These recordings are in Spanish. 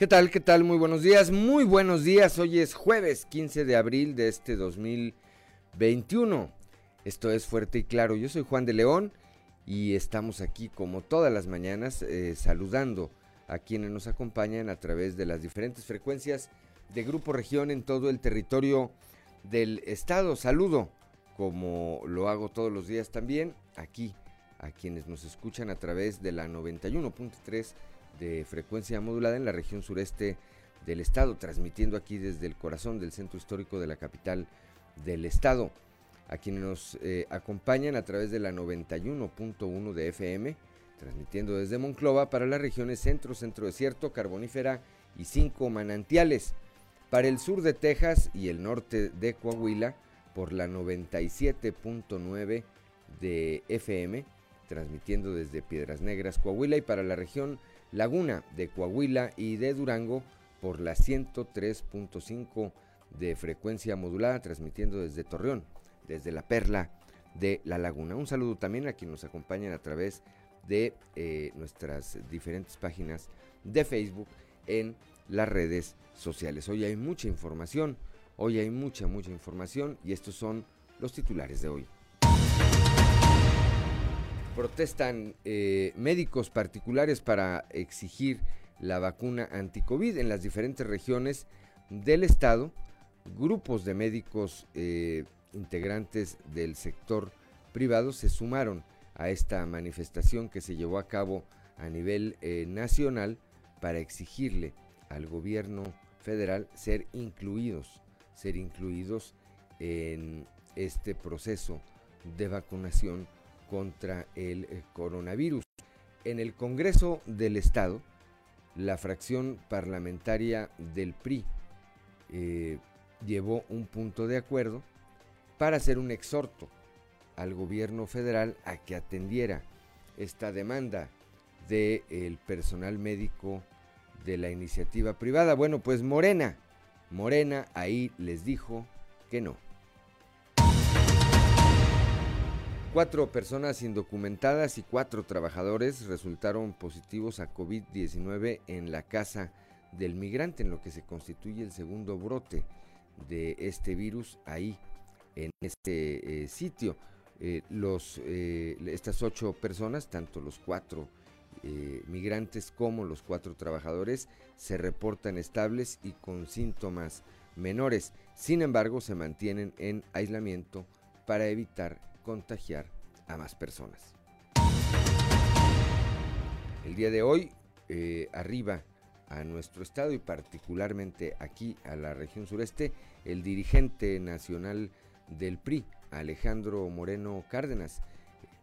¿Qué tal? ¿Qué tal? Muy buenos días, muy buenos días. Hoy es jueves 15 de abril de este 2021. Esto es Fuerte y Claro. Yo soy Juan de León y estamos aquí como todas las mañanas eh, saludando a quienes nos acompañan a través de las diferentes frecuencias de Grupo Región en todo el territorio del estado. Saludo, como lo hago todos los días también, aquí a quienes nos escuchan a través de la 91.3 de frecuencia modulada en la región sureste del estado, transmitiendo aquí desde el corazón del centro histórico de la capital del estado. A quienes nos eh, acompañan a través de la 91.1 de FM, transmitiendo desde Monclova para las regiones centro, centro desierto, carbonífera y cinco manantiales. Para el sur de Texas y el norte de Coahuila por la 97.9 de FM, transmitiendo desde Piedras Negras, Coahuila y para la región Laguna de Coahuila y de Durango por la 103.5 de frecuencia modulada, transmitiendo desde Torreón, desde la perla de la laguna. Un saludo también a quienes nos acompañan a través de eh, nuestras diferentes páginas de Facebook en las redes sociales. Hoy hay mucha información, hoy hay mucha, mucha información y estos son los titulares de hoy protestan eh, médicos particulares para exigir la vacuna anticovid en las diferentes regiones del estado. Grupos de médicos eh, integrantes del sector privado se sumaron a esta manifestación que se llevó a cabo a nivel eh, nacional para exigirle al gobierno federal ser incluidos, ser incluidos en este proceso de vacunación contra el eh, coronavirus. En el Congreso del Estado, la fracción parlamentaria del PRI eh, llevó un punto de acuerdo para hacer un exhorto al gobierno federal a que atendiera esta demanda del personal médico de la iniciativa privada. Bueno, pues Morena, Morena ahí les dijo que no. Cuatro personas indocumentadas y cuatro trabajadores resultaron positivos a COVID-19 en la casa del migrante, en lo que se constituye el segundo brote de este virus ahí, en este eh, sitio. Eh, eh, estas ocho personas, tanto los cuatro migrantes como los cuatro trabajadores, se reportan estables y con síntomas menores. Sin embargo, se mantienen en aislamiento para evitar contagiar a más personas. El día de hoy, eh, arriba a nuestro estado y particularmente aquí a la región sureste, el dirigente nacional del PRI, Alejandro Moreno Cárdenas,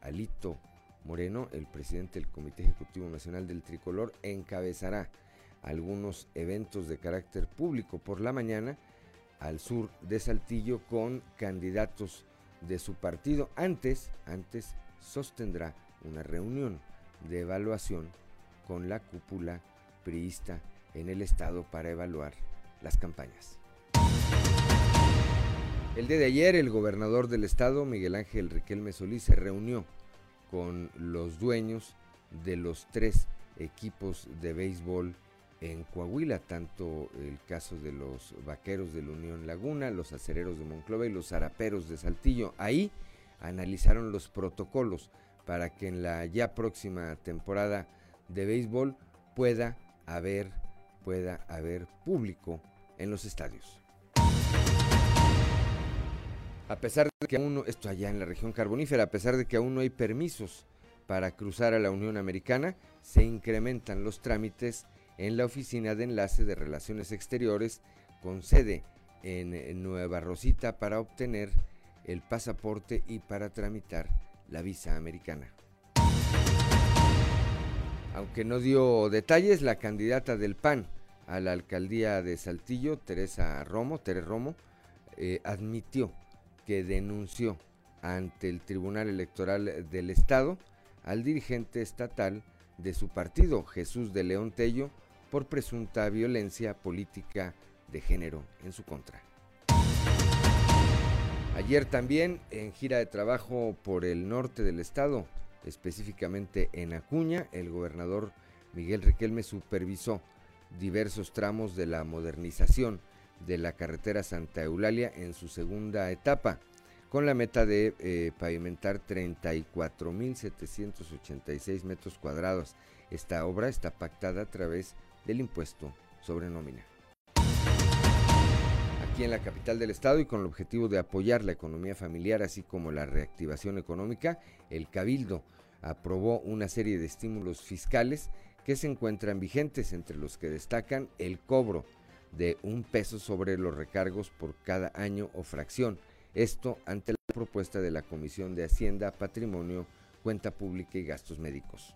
Alito Moreno, el presidente del Comité Ejecutivo Nacional del Tricolor, encabezará algunos eventos de carácter público por la mañana al sur de Saltillo con candidatos de su partido. Antes, antes sostendrá una reunión de evaluación con la cúpula priista en el estado para evaluar las campañas. El día de ayer el gobernador del estado, Miguel Ángel Riquelme Solís, se reunió con los dueños de los tres equipos de béisbol en Coahuila, tanto el caso de los vaqueros de la Unión Laguna, los acereros de Monclova y los zaraperos de Saltillo. Ahí analizaron los protocolos para que en la ya próxima temporada de béisbol pueda haber, pueda haber público en los estadios. A pesar de que aún esto allá en la región carbonífera, a pesar de que aún no hay permisos para cruzar a la Unión Americana, se incrementan los trámites en la Oficina de Enlace de Relaciones Exteriores con sede en Nueva Rosita para obtener el pasaporte y para tramitar la visa americana. Aunque no dio detalles, la candidata del PAN a la alcaldía de Saltillo, Teresa Romo, Tere Romo, eh, admitió que denunció ante el Tribunal Electoral del Estado al dirigente estatal de su partido, Jesús de León Tello, por presunta violencia política de género en su contra. Ayer también en gira de trabajo por el norte del estado, específicamente en Acuña, el gobernador Miguel Riquelme supervisó diversos tramos de la modernización de la carretera Santa Eulalia en su segunda etapa, con la meta de eh, pavimentar 34.786 metros cuadrados. Esta obra está pactada a través del impuesto sobre nómina. Aquí en la capital del estado y con el objetivo de apoyar la economía familiar así como la reactivación económica, el Cabildo aprobó una serie de estímulos fiscales que se encuentran vigentes, entre los que destacan el cobro de un peso sobre los recargos por cada año o fracción. Esto ante la propuesta de la Comisión de Hacienda, Patrimonio, Cuenta Pública y Gastos Médicos.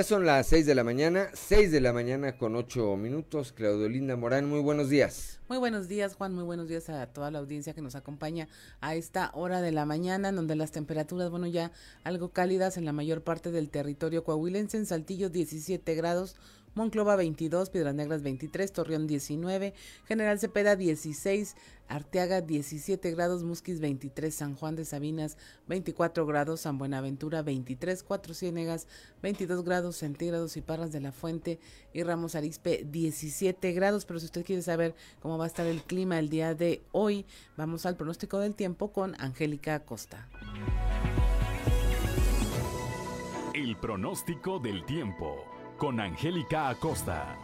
Ya son las 6 de la mañana, 6 de la mañana con 8 minutos. Claudio Linda Morán, muy buenos días. Muy buenos días, Juan. Muy buenos días a toda la audiencia que nos acompaña a esta hora de la mañana, en donde las temperaturas, bueno, ya algo cálidas en la mayor parte del territorio coahuilense. En Saltillo, 17 grados. Monclova 22, Piedras Negras 23, Torreón 19, General Cepeda 16, Arteaga 17 grados, Musquis 23, San Juan de Sabinas 24 grados, San Buenaventura 23, Cuatro Ciénegas 22 grados centígrados y Parras de la Fuente y Ramos Arispe 17 grados. Pero si usted quiere saber cómo va a estar el clima el día de hoy, vamos al pronóstico del tiempo con Angélica Acosta. El pronóstico del tiempo con Angélica Acosta.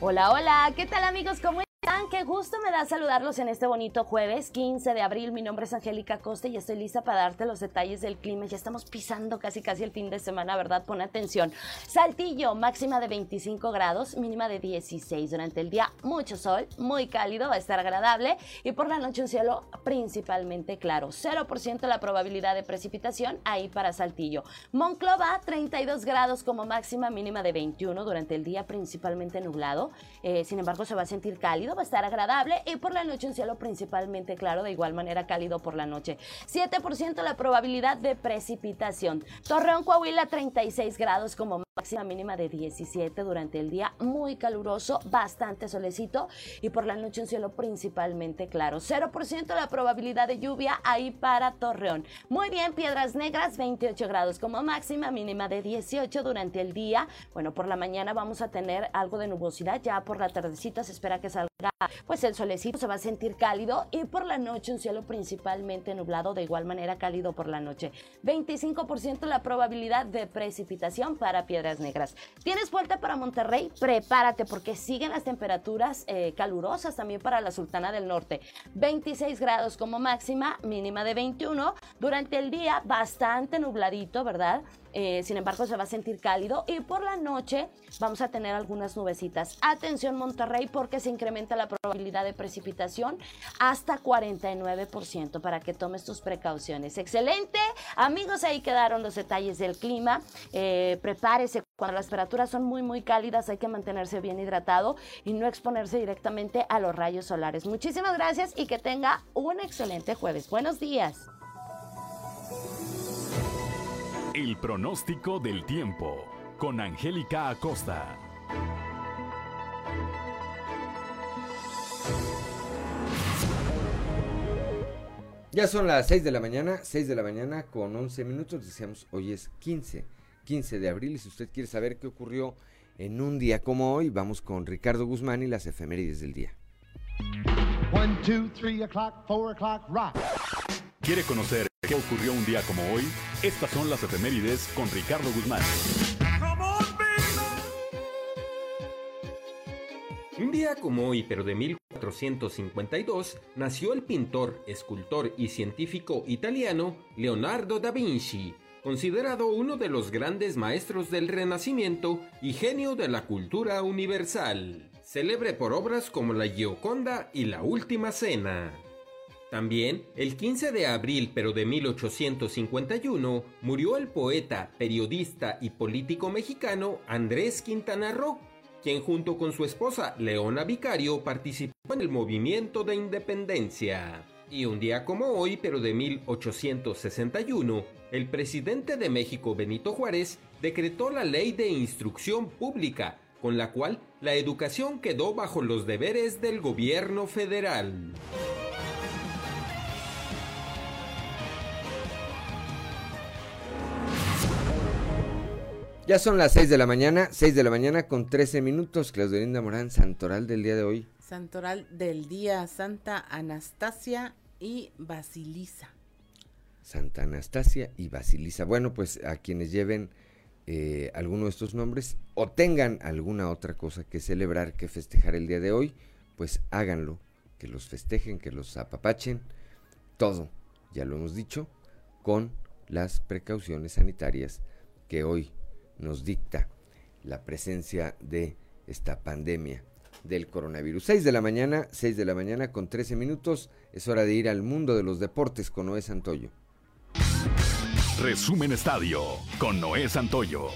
Hola, hola, ¿qué tal amigos? ¿Cómo Qué gusto me da saludarlos en este bonito jueves 15 de abril. Mi nombre es Angélica Costa y estoy lista para darte los detalles del clima. Ya estamos pisando casi casi el fin de semana, ¿verdad? Pon atención. Saltillo, máxima de 25 grados, mínima de 16. Durante el día, mucho sol, muy cálido, va a estar agradable. Y por la noche, un cielo principalmente claro. 0% la probabilidad de precipitación ahí para Saltillo. Monclova, 32 grados como máxima, mínima de 21. Durante el día, principalmente nublado. Eh, sin embargo, se va a sentir cálido va a estar agradable y por la noche un cielo principalmente claro, de igual manera cálido por la noche. 7% la probabilidad de precipitación. Torreón, Coahuila, 36 grados como máxima mínima de 17 durante el día, muy caluroso, bastante solecito y por la noche un cielo principalmente claro. 0% la probabilidad de lluvia ahí para Torreón. Muy bien, Piedras Negras, 28 grados como máxima, mínima de 18 durante el día. Bueno, por la mañana vamos a tener algo de nubosidad, ya por la tardecita se espera que salga pues el solecito se va a sentir cálido y por la noche un cielo principalmente nublado, de igual manera cálido por la noche. 25% la probabilidad de precipitación para Piedras Negras. ¿Tienes vuelta para Monterrey? Prepárate porque siguen las temperaturas eh, calurosas también para la Sultana del Norte. 26 grados como máxima, mínima de 21. Durante el día bastante nubladito, ¿verdad? Eh, sin embargo, se va a sentir cálido y por la noche vamos a tener algunas nubecitas. Atención Monterrey porque se incrementa la probabilidad de precipitación hasta 49% para que tomes tus precauciones. Excelente. Amigos, ahí quedaron los detalles del clima. Eh, prepárese. Cuando las temperaturas son muy, muy cálidas hay que mantenerse bien hidratado y no exponerse directamente a los rayos solares. Muchísimas gracias y que tenga un excelente jueves. Buenos días. El pronóstico del tiempo con Angélica Acosta. Ya son las 6 de la mañana, 6 de la mañana con 11 minutos. Decíamos, hoy es 15, 15 de abril. Y si usted quiere saber qué ocurrió en un día como hoy, vamos con Ricardo Guzmán y las efemérides del día. 1, 2, 3 o'clock, 4 o'clock, rock. ¿Quiere conocer qué ocurrió un día como hoy? Estas son las efemérides con Ricardo Guzmán. Un día como hoy, pero de 1452, nació el pintor, escultor y científico italiano Leonardo da Vinci, considerado uno de los grandes maestros del Renacimiento y genio de la cultura universal. célebre por obras como La Gioconda y La Última Cena. También, el 15 de abril pero de 1851, murió el poeta, periodista y político mexicano Andrés Quintana Roo, quien junto con su esposa Leona Vicario participó en el movimiento de independencia. Y un día como hoy, pero de 1861, el presidente de México Benito Juárez decretó la ley de instrucción pública, con la cual la educación quedó bajo los deberes del gobierno federal. Ya son las 6 de la mañana, 6 de la mañana con 13 minutos. Claudio Linda Morán, Santoral del día de hoy. Santoral del día, Santa Anastasia y Basilisa. Santa Anastasia y Basilisa. Bueno, pues a quienes lleven eh, alguno de estos nombres o tengan alguna otra cosa que celebrar, que festejar el día de hoy, pues háganlo, que los festejen, que los apapachen, todo, ya lo hemos dicho, con las precauciones sanitarias que hoy nos dicta la presencia de esta pandemia del coronavirus. 6 de la mañana, 6 de la mañana con 13 minutos. Es hora de ir al mundo de los deportes con Noé Santoyo. Resumen Estadio con Noé Santoyo.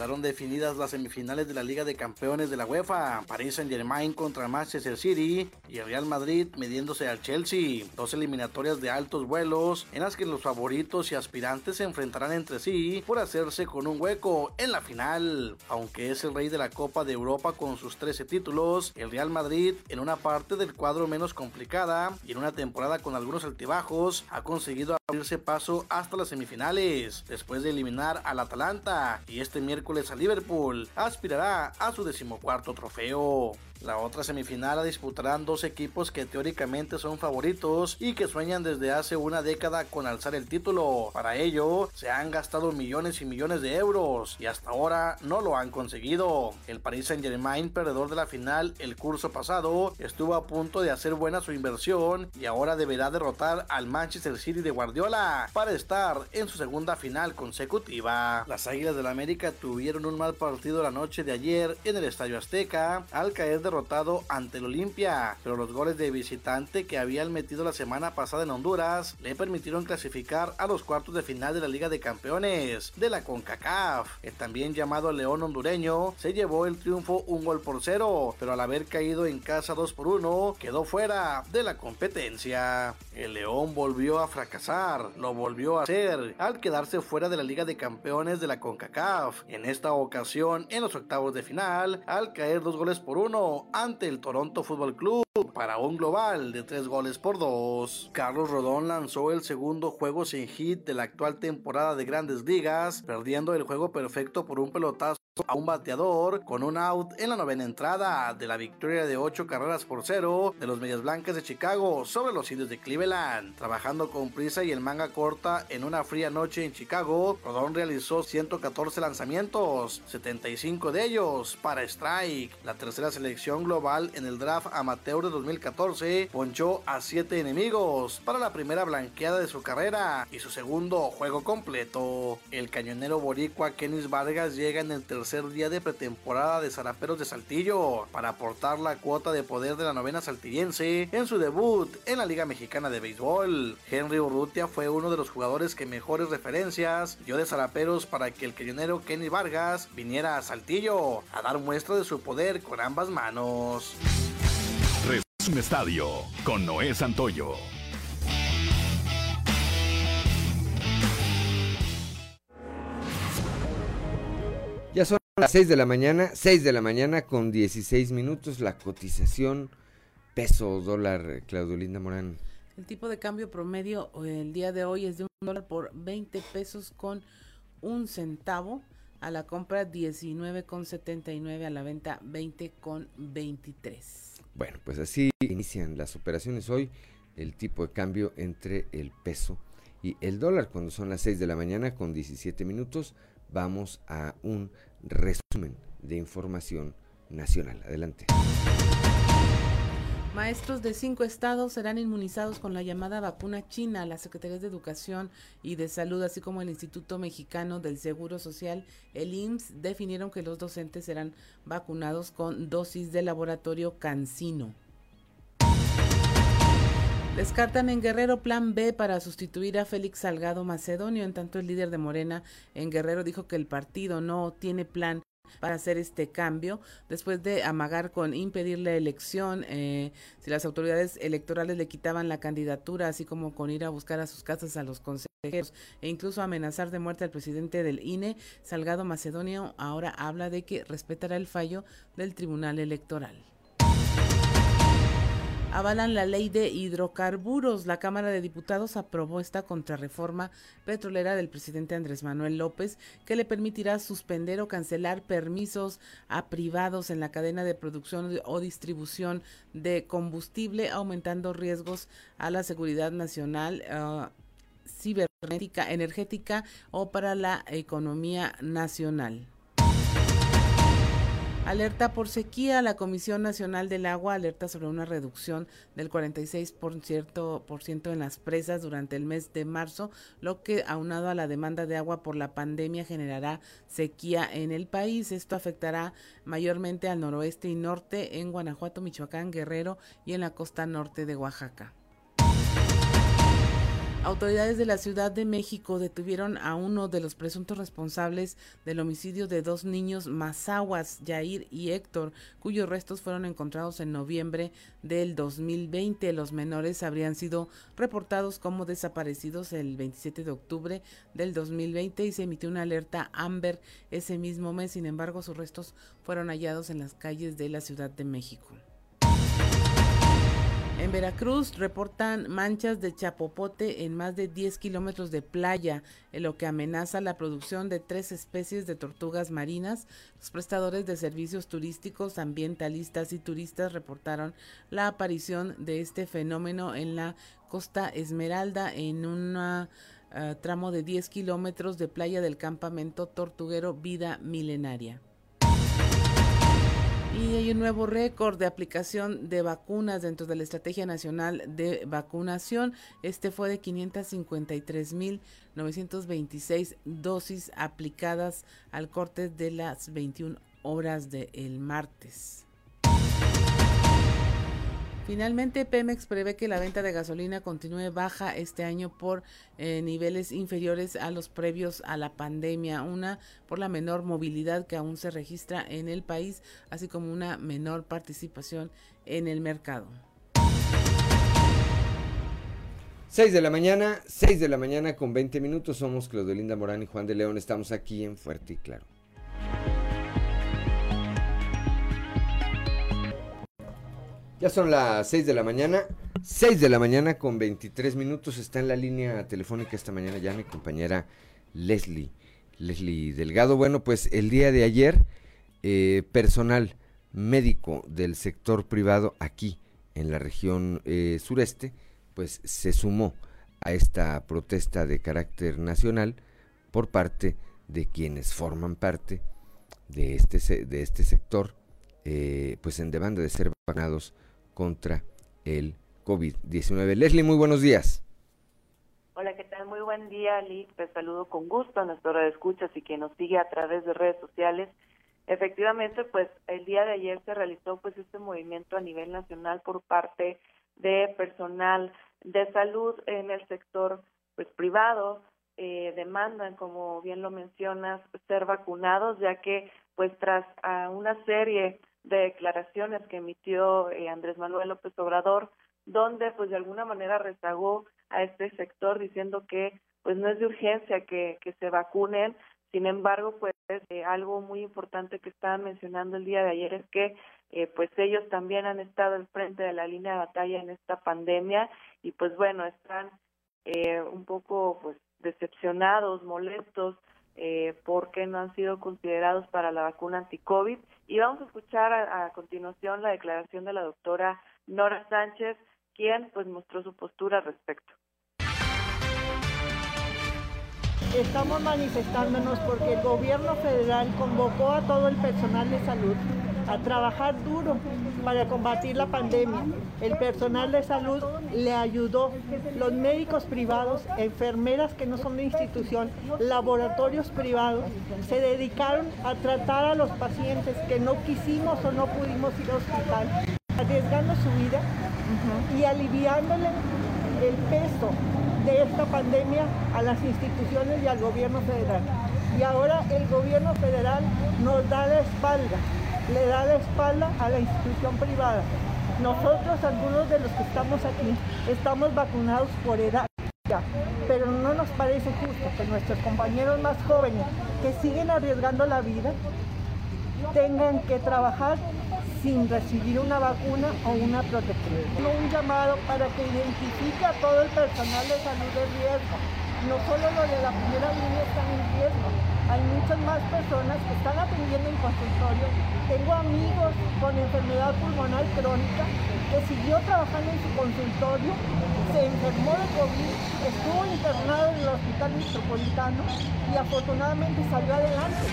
Quedaron definidas las semifinales de la Liga de Campeones de la UEFA. París Saint Germain contra Manchester City y el Real Madrid midiéndose al Chelsea. Dos eliminatorias de altos vuelos en las que los favoritos y aspirantes se enfrentarán entre sí por hacerse con un hueco en la final. Aunque es el rey de la Copa de Europa con sus 13 títulos, el Real Madrid en una parte del cuadro menos complicada y en una temporada con algunos altibajos ha conseguido abrirse paso hasta las semifinales después de eliminar al Atalanta y este miércoles a Liverpool, aspirará a su decimocuarto trofeo. La otra semifinal la disputarán dos equipos que teóricamente son favoritos y que sueñan desde hace una década con alzar el título. Para ello, se han gastado millones y millones de euros y hasta ahora no lo han conseguido. El Paris Saint Germain, perdedor de la final el curso pasado, estuvo a punto de hacer buena su inversión y ahora deberá derrotar al Manchester City de Guardiola para estar en su segunda final consecutiva. Las Águilas del América tuvieron un mal partido la noche de ayer en el Estadio Azteca al caer de derrotado ante el Olimpia, pero los goles de visitante que habían metido la semana pasada en Honduras le permitieron clasificar a los cuartos de final de la Liga de Campeones de la CONCACAF. El también llamado León hondureño se llevó el triunfo un gol por cero, pero al haber caído en casa 2 por 1 quedó fuera de la competencia. El León volvió a fracasar, lo volvió a hacer al quedarse fuera de la Liga de Campeones de la CONCACAF. En esta ocasión en los octavos de final al caer dos goles por uno ante el Toronto Football Club para un global de tres goles por dos. Carlos Rodón lanzó el segundo juego sin hit de la actual temporada de Grandes Ligas, perdiendo el juego perfecto por un pelotazo a un bateador con un out en la novena entrada de la victoria de 8 carreras por cero de los Medias Blancas de Chicago sobre los indios de Cleveland. Trabajando con prisa y el manga corta en una fría noche en Chicago, Rodón realizó 114 lanzamientos, 75 de ellos para strike. La tercera selección global en el draft amateur de 2014 ponchó a 7 enemigos para la primera blanqueada de su carrera y su segundo juego completo. El cañonero boricua Kenis Vargas llega en el tercer día de pretemporada de Zaraperos de Saltillo para aportar la cuota de poder de la novena saltillense en su debut en la Liga Mexicana de Béisbol. Henry Urrutia fue uno de los jugadores que mejores referencias dio de Zaraperos para que el cañonero Kenny Vargas viniera a Saltillo a dar muestra de su poder con ambas manos. un Estadio con Noé Santoyo. Las 6 de la mañana, 6 de la mañana con 16 minutos, la cotización peso dólar, Claudio Linda Morán. El tipo de cambio promedio el día de hoy es de un dólar por 20 pesos con un centavo, a la compra 19 con 79, a la venta 20 con 23. Bueno, pues así inician las operaciones hoy, el tipo de cambio entre el peso y el dólar cuando son las 6 de la mañana con 17 minutos vamos a un resumen de información nacional. Adelante. Maestros de cinco estados serán inmunizados con la llamada vacuna china. Las Secretarías de Educación y de Salud, así como el Instituto Mexicano del Seguro Social, el IMSS, definieron que los docentes serán vacunados con dosis de laboratorio Cancino. Descartan en Guerrero plan B para sustituir a Félix Salgado Macedonio. En tanto, el líder de Morena en Guerrero dijo que el partido no tiene plan para hacer este cambio después de amagar con impedir la elección eh, si las autoridades electorales le quitaban la candidatura así como con ir a buscar a sus casas a los consejeros e incluso amenazar de muerte al presidente del INE Salgado Macedonio ahora habla de que respetará el fallo del Tribunal Electoral avalan la ley de hidrocarburos. La Cámara de Diputados aprobó esta contrarreforma petrolera del presidente Andrés Manuel López que le permitirá suspender o cancelar permisos a privados en la cadena de producción o distribución de combustible, aumentando riesgos a la seguridad nacional. Ah, cibernética, energética o para la economía nacional. Alerta por sequía. La Comisión Nacional del Agua alerta sobre una reducción del 46% en las presas durante el mes de marzo, lo que aunado a la demanda de agua por la pandemia generará sequía en el país. Esto afectará mayormente al noroeste y norte en Guanajuato, Michoacán, Guerrero y en la costa norte de Oaxaca. Autoridades de la Ciudad de México detuvieron a uno de los presuntos responsables del homicidio de dos niños Mazaguas, Jair y Héctor, cuyos restos fueron encontrados en noviembre del 2020. Los menores habrían sido reportados como desaparecidos el 27 de octubre del 2020 y se emitió una alerta Amber ese mismo mes. Sin embargo, sus restos fueron hallados en las calles de la Ciudad de México. En Veracruz reportan manchas de chapopote en más de 10 kilómetros de playa, en lo que amenaza la producción de tres especies de tortugas marinas. Los prestadores de servicios turísticos, ambientalistas y turistas reportaron la aparición de este fenómeno en la costa Esmeralda en un ah, tramo de 10 kilómetros de playa del campamento tortuguero Vida Milenaria. Y hay un nuevo récord de aplicación de vacunas dentro de la Estrategia Nacional de Vacunación. Este fue de 553.926 dosis aplicadas al corte de las 21 horas del martes. Finalmente, Pemex prevé que la venta de gasolina continúe baja este año por eh, niveles inferiores a los previos a la pandemia, una por la menor movilidad que aún se registra en el país, así como una menor participación en el mercado. 6 de la mañana, 6 de la mañana con 20 minutos, somos Claudelinda Morán y Juan de León, estamos aquí en Fuerte y Claro. Ya son las 6 de la mañana. 6 de la mañana con 23 minutos. Está en la línea telefónica esta mañana ya mi compañera Leslie. Leslie Delgado. Bueno, pues el día de ayer, eh, personal médico del sector privado aquí en la región eh, sureste, pues se sumó a esta protesta de carácter nacional por parte de quienes forman parte de este, de este sector, eh, pues en demanda de ser vacunados contra el COVID-19. Leslie, muy buenos días. Hola, ¿qué tal? Muy buen día, Liz. Te saludo con gusto a nuestra red de escuchas y que nos sigue a través de redes sociales. Efectivamente, pues el día de ayer se realizó pues este movimiento a nivel nacional por parte de personal de salud en el sector pues privado. Eh, demandan, como bien lo mencionas, ser vacunados, ya que pues tras a una serie de declaraciones que emitió eh, Andrés Manuel López Obrador, donde pues de alguna manera rezagó a este sector diciendo que pues no es de urgencia que, que se vacunen, sin embargo pues eh, algo muy importante que estaban mencionando el día de ayer es que eh, pues ellos también han estado al frente de la línea de batalla en esta pandemia y pues bueno están un poco pues decepcionados, molestos eh, porque no han sido considerados para la vacuna anti-COVID. Y vamos a escuchar a, continuación la declaración de la doctora Nora Sánchez, quien pues mostró su postura al respecto. Estamos manifestándonos porque el gobierno federal convocó a todo el personal de salud a trabajar duro para combatir la pandemia. El personal de salud le ayudó, los médicos privados, enfermeras que no son de institución, laboratorios privados, se dedicaron a tratar a los pacientes que no quisimos o no pudimos ir al hospital, arriesgando su vida y aliviándole el peso de esta pandemia a las instituciones y al gobierno federal. Y ahora el gobierno federal nos da la espalda, le da la espalda a la institución privada. Nosotros, algunos de los que estamos aquí, estamos vacunados por edad, pero no nos parece justo que nuestros compañeros más jóvenes que siguen arriesgando la vida tengan que trabajar sin recibir una vacuna o una protección. Un llamado para que identifique a todo el personal de salud de riesgo. No solo los de la primera línea están en riesgo, hay muchas más personas que están atendiendo en consultorio. Tengo amigos con enfermedad pulmonar crónica que siguió trabajando en su consultorio, se enfermó de COVID, estuvo internado en el hospital metropolitano y afortunadamente salió adelante.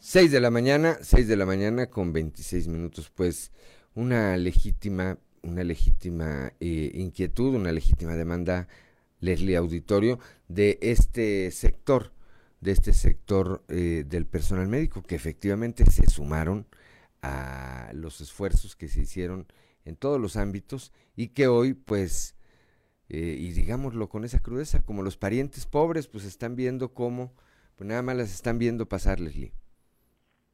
6 de la mañana, 6 de la mañana con 26 minutos, pues una legítima, una legítima eh, inquietud, una legítima demanda, Leslie Auditorio, de este sector, de este sector eh, del personal médico, que efectivamente se sumaron a los esfuerzos que se hicieron en todos los ámbitos y que hoy, pues, eh, y digámoslo con esa crudeza, como los parientes pobres, pues están viendo cómo, pues nada más las están viendo pasar, Leslie.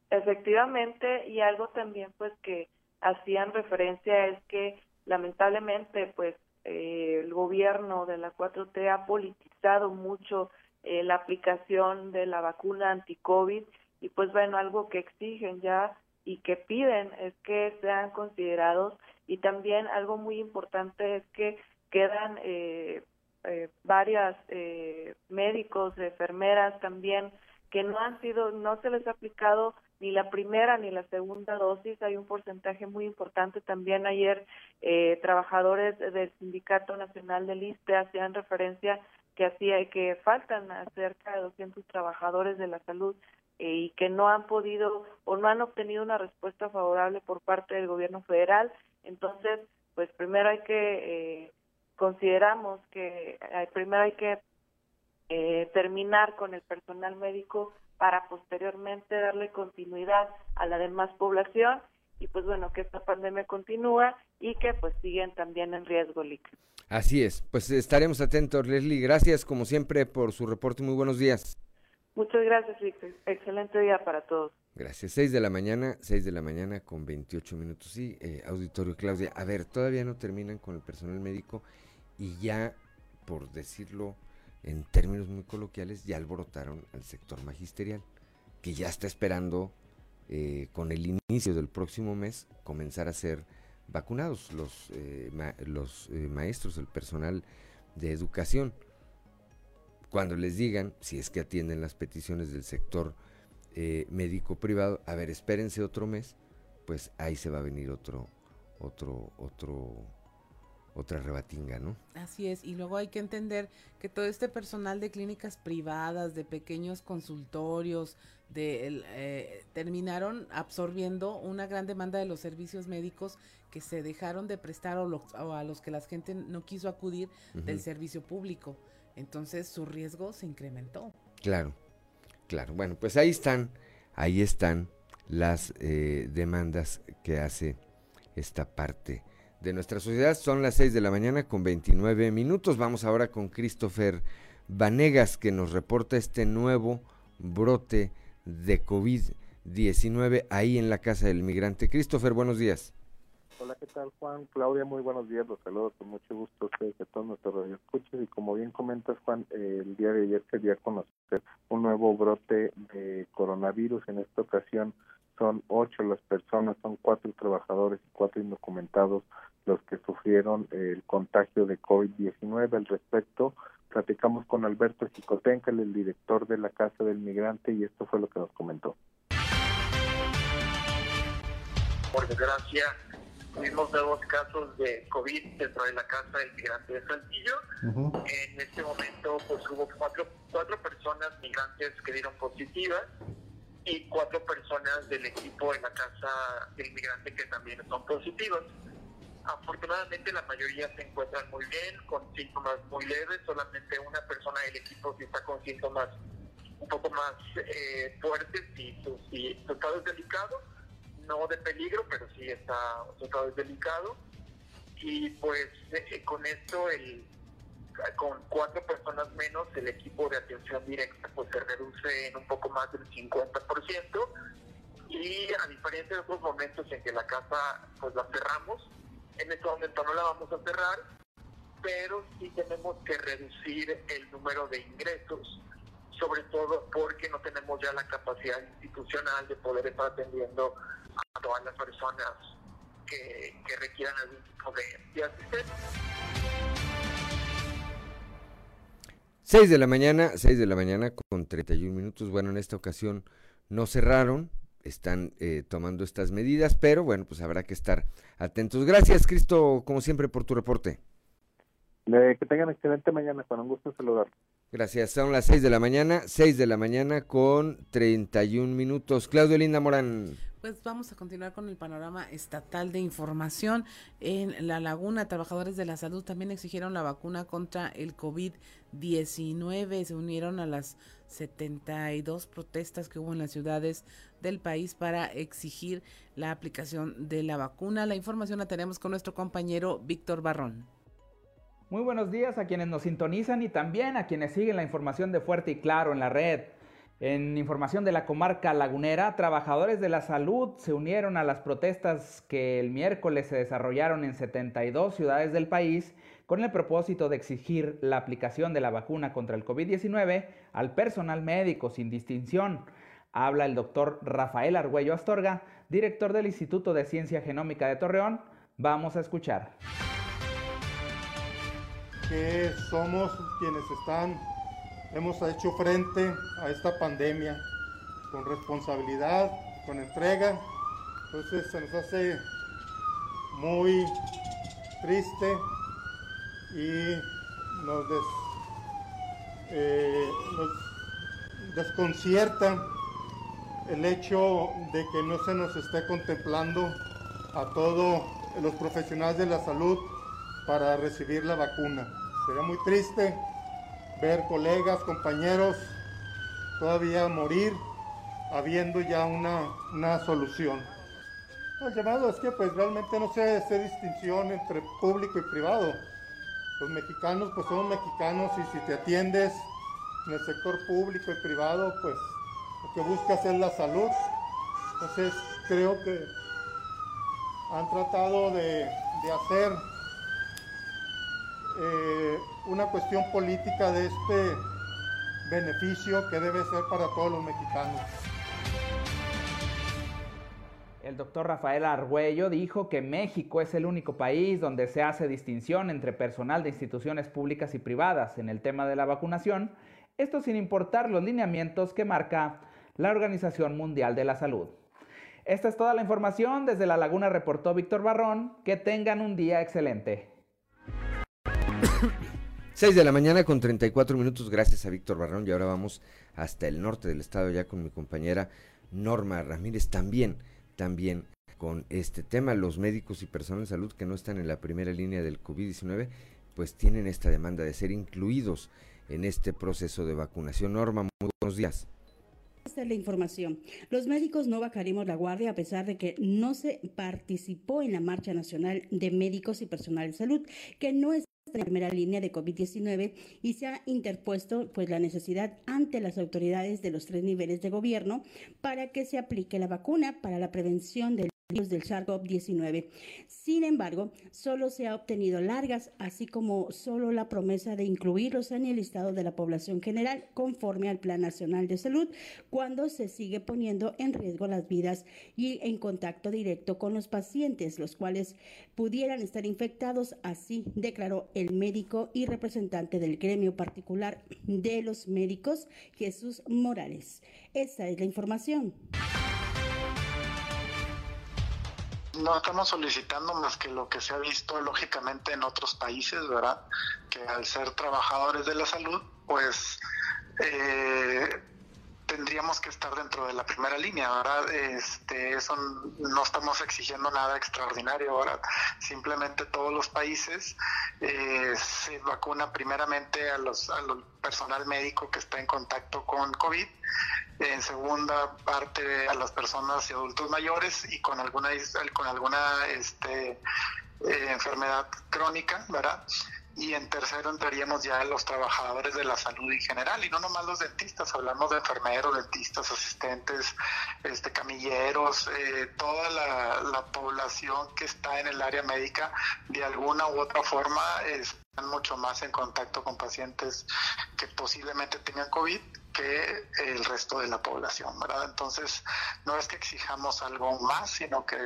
Efectivamente, y algo también pues que hacían referencia es que lamentablemente pues eh, el gobierno de la 4T ha politizado mucho eh, la aplicación de la vacuna anti-COVID y pues bueno, algo que exigen ya y que piden es que sean considerados y también algo muy importante es que quedan eh, eh, varias eh, médicos, enfermeras también que no han sido, no se les ha aplicado ni la primera ni la segunda dosis. Hay un porcentaje muy importante. También ayer eh, trabajadores del Sindicato Nacional del ISTE hacían referencia que hacía que faltan cerca de 200 trabajadores de la salud eh, y que no han podido o no han obtenido una respuesta favorable por parte del gobierno federal. Entonces, pues primero hay que eh, consideramos que eh, primero hay que eh, terminar con el personal médico para posteriormente darle continuidad a la demás población y pues bueno, que esta pandemia continúa y que pues siguen también en riesgo, Lic. Así es, pues estaremos atentos, Leslie. Gracias como siempre por su reporte. Muy buenos días. Muchas gracias, Lic. Excelente día para todos. Gracias. 6 de la mañana, 6 de la mañana con 28 minutos. Sí, eh, auditorio Claudia. A ver, todavía no terminan con el personal médico y ya, por decirlo en términos muy coloquiales, ya alborotaron al sector magisterial, que ya está esperando eh, con el inicio del próximo mes comenzar a ser vacunados los, eh, los eh, maestros, el personal de educación. Cuando les digan, si es que atienden las peticiones del sector médico privado, a ver, espérense otro mes, pues ahí se va a venir otro, otro, otro, otra rebatinga, ¿no? Así es, y luego hay que entender que todo este personal de clínicas privadas, de pequeños consultorios, de eh, terminaron absorbiendo una gran demanda de los servicios médicos que se dejaron de prestar o, los- o a los que la gente no quiso acudir del servicio público. Entonces su riesgo se incrementó. Claro, claro. Bueno, pues ahí están, ahí están las eh, demandas que hace esta parte de nuestra sociedad. Son las 6 de la mañana con 29 minutos. Vamos ahora con Christopher Vanegas que nos reporta este nuevo brote de COVID-19 ahí en la casa del migrante. Christopher, buenos días. Hola, ¿qué tal Juan? Claudia, muy buenos días, los saludo con mucho gusto a ustedes a todos nuestros radioescuchas y como bien comentas Juan, el día de ayer se dio a conocer un nuevo brote de coronavirus, en esta ocasión son ocho las personas, son cuatro trabajadores y cuatro indocumentados los que sufrieron el contagio de COVID-19. Al respecto, platicamos con Alberto Chicotencal, el director de la Casa del Migrante, y esto fue lo que nos comentó. Por desgracia, tuvimos nuevos casos de COVID dentro de la casa del migrante de Saltillo. En este momento, pues hubo cuatro, cuatro personas migrantes que dieron positivas y cuatro personas del equipo en la casa del inmigrante que también son positivas. Afortunadamente la mayoría se encuentran muy bien, con síntomas muy leves, solamente una persona del equipo sí está con síntomas un poco más eh, fuertes y su, estado es delicado, no de peligro, pero sí está, su estado es delicado. Y pues eh, con esto, el, con cuatro personas menos, el equipo de atención directa pues se reduce en un poco más del 50%. Y a diferencia de otros momentos en que la casa pues la cerramos, en este momento no la vamos a cerrar, pero sí tenemos que reducir el número de ingresos, sobre todo porque no tenemos ya la capacidad institucional de poder estar atendiendo a todas las personas que, requieran algún tipo de, asistencia. 6 de la mañana, 6 de la mañana con 31 minutos. Bueno, en esta ocasión no cerraron, están eh, tomando estas medidas, pero bueno, pues habrá que estar atentos. Gracias, Cristo, como siempre, por tu reporte. que tengan excelente mañana, con un gusto saludar. Gracias, son las 6 de la mañana, 6 de la mañana con 31 minutos. Claudio Linda Morán. Pues vamos a continuar con el panorama estatal de información. En La Laguna, trabajadores de la salud también exigieron la vacuna contra el COVID-19. Se unieron a las 72 protestas que hubo en las ciudades del país para exigir la aplicación de la vacuna. La información la tenemos con nuestro compañero Víctor Barrón. Muy buenos días a quienes nos sintonizan y también a quienes siguen la información de Fuerte y Claro en la red. En información de la comarca lagunera, trabajadores de la salud se unieron a las protestas que el miércoles se desarrollaron en 72 ciudades del país con el propósito de exigir la aplicación de la vacuna contra el COVID-19 al personal médico sin distinción. Habla el doctor Rafael Argüello Astorga, director del Instituto de Ciencia Genómica de Torreón. Vamos a escuchar. Que somos quienes están hemos hecho frente a esta pandemia con responsabilidad, con entrega. Entonces se nos hace muy triste y nos, eh, nos desconcierta el hecho de que no se nos esté contemplando a todos los profesionales de la salud para recibir la vacuna. Sería muy triste ver colegas, compañeros todavía morir habiendo ya una, una solución. El llamado es que pues realmente no se hace distinción entre público y privado. Los mexicanos pues somos mexicanos y si te atiendes en el sector público y privado pues lo que buscas es la salud. Entonces creo que han tratado de, hacer eh, una cuestión política de este beneficio que debe ser para todos los mexicanos. El doctor Rafael Argüello dijo que México es el único país donde se hace distinción entre personal de instituciones públicas y privadas en el tema de la vacunación, esto sin importar los lineamientos que marca la Organización Mundial de la Salud. Esta es toda la información. Desde La Laguna reportó Víctor Barrón. Que tengan un día excelente. 6 de la mañana con 34 minutos, gracias a Víctor Barrón. Y ahora vamos hasta el norte del estado ya con mi compañera Norma Ramírez. También, también con este tema, los médicos y personal de salud que no están en la primera línea del COVID-19, pues tienen esta demanda de ser incluidos en este proceso de vacunación. Norma, muy buenos días. Esta es la información. Los médicos no bajaremos la guardia a pesar de que no se participó en la Marcha Nacional de Médicos y Personal de Salud, que no es la primera línea de COVID-19 y se ha interpuesto pues la necesidad ante las autoridades de los tres niveles de gobierno para que se aplique la vacuna para la prevención del del SARS-CoV-19. Sin embargo, solo se ha obtenido largas, así como solo la promesa de incluirlos en el listado de la población general conforme al Plan Nacional de Salud, cuando se sigue poniendo en riesgo las vidas y en contacto directo con los pacientes, los cuales pudieran estar infectados, así declaró el médico y representante del gremio particular de los médicos, Jesús Morales. Esta es la información no estamos solicitando más que lo que se ha visto lógicamente en otros países, ¿verdad? Que al ser trabajadores de la salud, pues eh, tendríamos que estar dentro de la primera línea, ¿verdad? Este, eso no estamos exigiendo nada extraordinario, ¿verdad? Simplemente todos los países eh, se vacunan primeramente a los, a los personal médico que está en contacto con COVID, en segunda parte a las personas y adultos mayores y con alguna con alguna este, eh, enfermedad crónica, ¿verdad? Y en tercero entraríamos ya los trabajadores de la salud en general y no nomás los dentistas, hablamos de enfermeros, dentistas, asistentes, este camilleros, eh, toda la, población que está en el área médica de alguna u otra forma están mucho más en contacto con pacientes que posiblemente tengan COVID que el resto de la población, ¿verdad? Entonces, no es que exijamos algo más, sino que,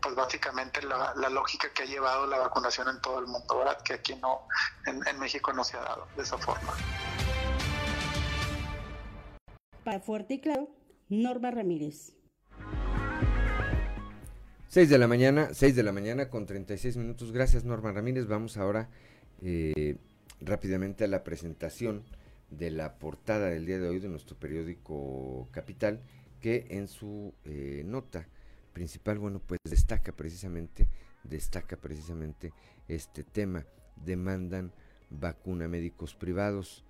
pues básicamente la, lógica que ha llevado la vacunación en todo el mundo, ¿verdad? Que aquí no, en, México no se ha dado de esa forma. Para Fuerte y Claro, Norma Ramírez. 6 de la mañana, 6 de la mañana con 36 minutos. Gracias, Norma Ramírez. Vamos ahora eh, rápidamente a la presentación de la portada del día de hoy de nuestro periódico Capital, que en su eh, nota principal, bueno, pues destaca precisamente, destaca precisamente este tema. Demandan vacuna médicos privados.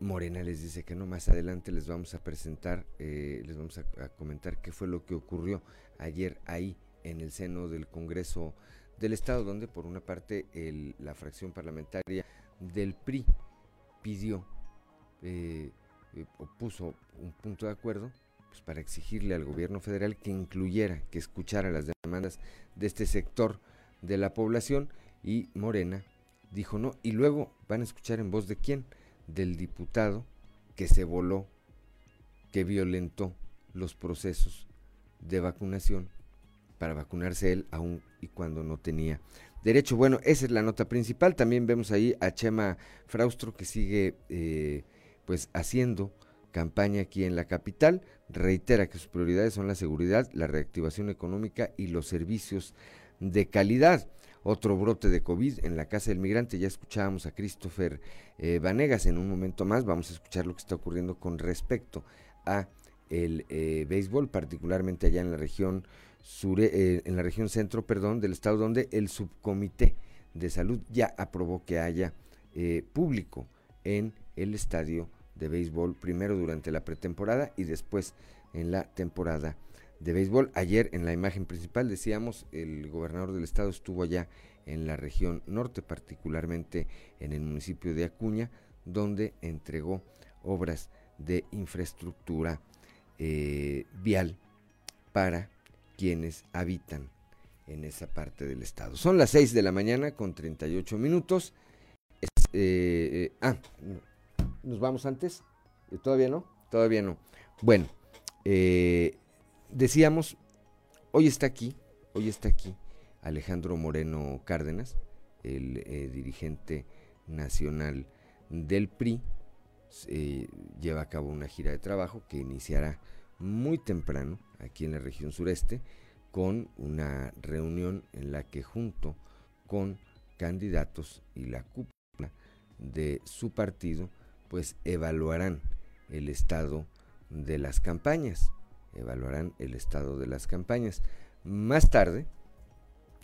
Morena les dice que no, más adelante les vamos a presentar, eh, les vamos a, comentar qué fue lo que ocurrió ayer ahí en el seno del Congreso del Estado, donde por una parte la fracción parlamentaria del PRI pidió eh, eh puso un punto de acuerdo pues, para exigirle al gobierno federal que incluyera, que escuchara las demandas de este sector de la población y Morena dijo no. Y luego van a escuchar en voz de quién? Del diputado que se voló, que violentó los procesos de vacunación para vacunarse él aún y cuando no tenía derecho. Bueno, esa es la nota principal. También vemos ahí a Chema Fraustro que sigue eh, pues haciendo campaña aquí en la capital, reitera que sus prioridades son la seguridad, la reactivación económica y los servicios de calidad. Otro brote de COVID en la Casa del Migrante, ya escuchábamos a Christopher eh, Vanegas en un momento más, vamos a escuchar lo que está ocurriendo con respecto a el eh, béisbol, particularmente allá en la región eh, en la región centro, perdón, del estado donde el subcomité de salud ya aprobó que haya público en el estadio de béisbol, primero durante la pretemporada y después en la temporada de béisbol. Ayer en la imagen principal decíamos, el gobernador del estado estuvo allá en la región norte, particularmente en el municipio de Acuña, donde entregó obras de infraestructura eh, vial para quienes habitan en esa parte del estado. Son las 6 de la mañana con 38 minutos. Eh, eh, ah, ¿Nos vamos antes? Eh, ¿Todavía no? Todavía no. Bueno, eh, decíamos, hoy está aquí, hoy está aquí Alejandro Moreno Cárdenas, el eh, dirigente nacional del PRI, lleva a cabo una gira de trabajo que iniciará muy temprano aquí en la región sureste con una reunión en la que junto con candidatos y la cúpula de su partido pues evaluarán el estado de las campañas, evaluarán el estado de las campañas. Más tarde,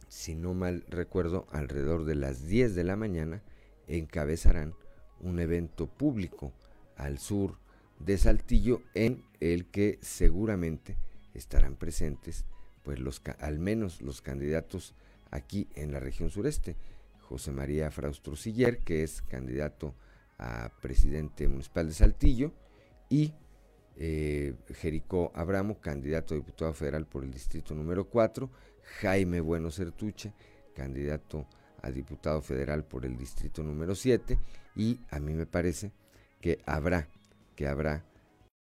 si no mal recuerdo, alrededor de las 10 de la mañana, encabezarán un evento público al sur de Saltillo en el que seguramente estarán presentes pues los al menos los candidatos aquí en la región sureste. José María Fraustro Siller, que es candidato a presidente municipal de Saltillo, y eh, Jericó Abramo, candidato a diputado federal por el distrito número 4, Jaime Bueno Certuche, candidato a diputado federal por el distrito número 7, y a mí me parece que habrá, que habrá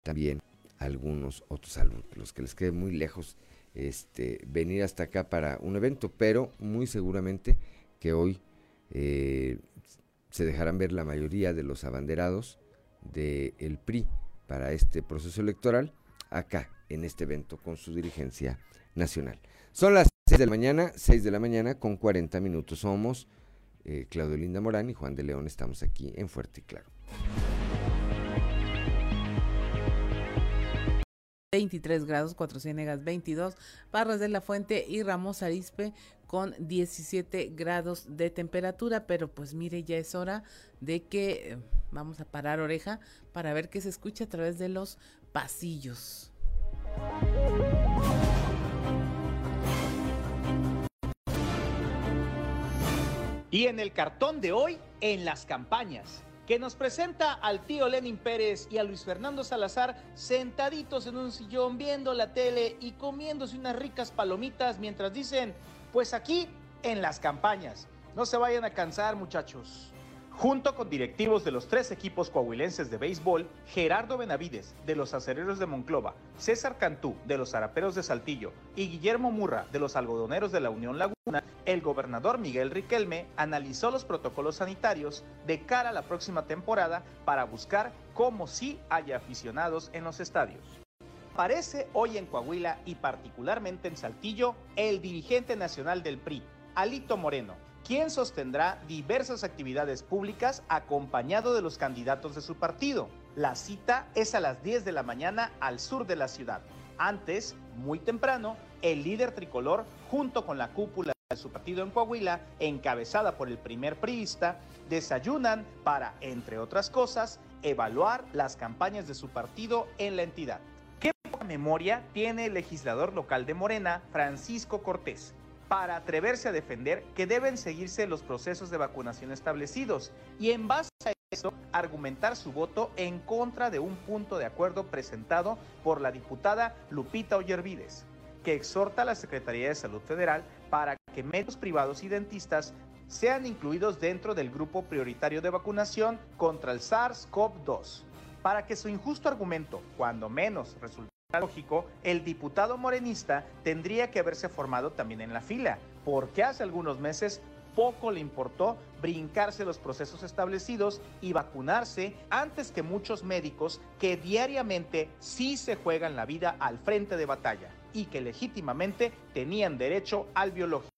también algunos otros alumnos, los que les quede muy lejos este, venir hasta acá para un evento, pero muy seguramente que hoy eh, se dejarán ver la mayoría de los abanderados del PRI para este proceso electoral acá en este evento con su dirigencia nacional. Son las 6 de la mañana, 6 de la mañana con 40 minutos. Somos eh, Claudio Linda Morán y Juan de León. Estamos aquí en Fuerte y Claro. 23 grados, Cuatro Ciénegas 22, Parras de la Fuente y Ramos Arispe con 17 grados de temperatura, pero pues mire, ya es hora de que eh, vamos a parar oreja para ver qué se escucha a través de los pasillos. Y en el cartón de hoy, en las campañas, que nos presenta al tío Lenin Pérez y a Luis Fernando Salazar sentaditos en un sillón viendo la tele y comiéndose unas ricas palomitas mientras dicen, pues aquí, en las campañas. No se vayan a cansar muchachos. Junto con directivos de los tres equipos coahuilenses de béisbol, Gerardo Benavides, de los Acereros de Monclova, César Cantú, de los Araperos de Saltillo, y Guillermo Murra, de los Algodoneros de la Unión Laguna, el gobernador Miguel Riquelme analizó los protocolos sanitarios de cara a la próxima temporada para buscar cómo sí haya aficionados en los estadios. Aparece hoy en Coahuila y particularmente en Saltillo el dirigente nacional del PRI, Alito Moreno, quien sostendrá diversas actividades públicas acompañado de los candidatos de su partido. La cita es a las 10 de la mañana al sur de la ciudad. Antes, muy temprano, el líder tricolor, junto con la cúpula de su partido en Coahuila, encabezada por el primer priista, desayunan para, entre otras cosas, evaluar las campañas de su partido en la entidad. ¿Qué memoria tiene el legislador local de Morena, Francisco Cortés? Para atreverse a defender que deben seguirse los procesos de vacunación establecidos y en base a eso argumentar su voto en contra de un punto de acuerdo presentado por la diputada Lupita Ollervides, que exhorta a la Secretaría de Salud Federal para que medios privados y dentistas sean incluidos dentro del grupo prioritario de vacunación contra el SARS-CoV-2, para que su injusto argumento, cuando menos resulte lógico, el diputado morenista tendría que haberse formado también en la fila, porque hace algunos meses poco le importó brincarse los procesos establecidos y vacunarse antes que muchos médicos que diariamente sí se juegan la vida al frente de batalla y que legítimamente tenían derecho al biológico.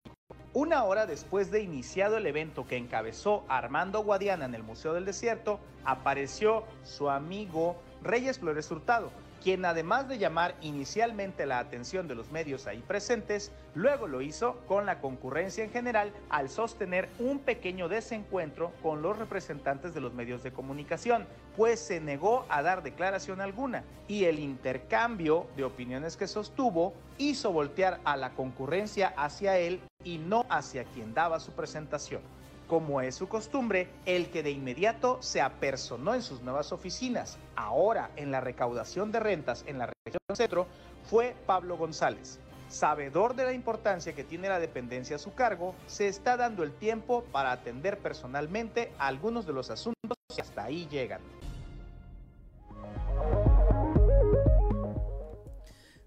Una hora después de iniciado el evento que encabezó Armando Guadiana en el Museo del Desierto, apareció su amigo Reyes Flores Hurtado, quien además de llamar inicialmente la atención de los medios ahí presentes, luego lo hizo con la concurrencia en general al sostener un pequeño desencuentro con los representantes de los medios de comunicación, pues se negó a dar declaración alguna y el intercambio de opiniones que sostuvo hizo voltear a la concurrencia hacia él y no hacia quien daba su presentación. Como es su costumbre, el que de inmediato se apersonó en sus nuevas oficinas, ahora en la recaudación de rentas en la región centro, fue Pablo González. Sabedor de la importancia que tiene la dependencia a su cargo, se está dando el tiempo para atender personalmente algunos de los asuntos que hasta ahí llegan.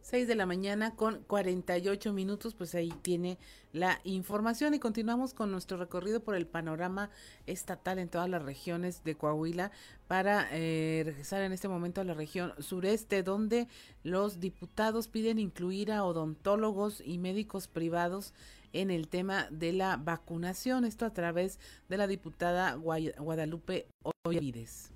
6 de la mañana con 48 minutos, pues ahí tiene la información y continuamos con nuestro recorrido por el panorama estatal en todas las regiones de Coahuila para eh, regresar en este momento a la región sureste donde los diputados piden incluir a odontólogos y médicos privados en el tema de la vacunación, esto a través de la diputada Guadalupe Oyavides.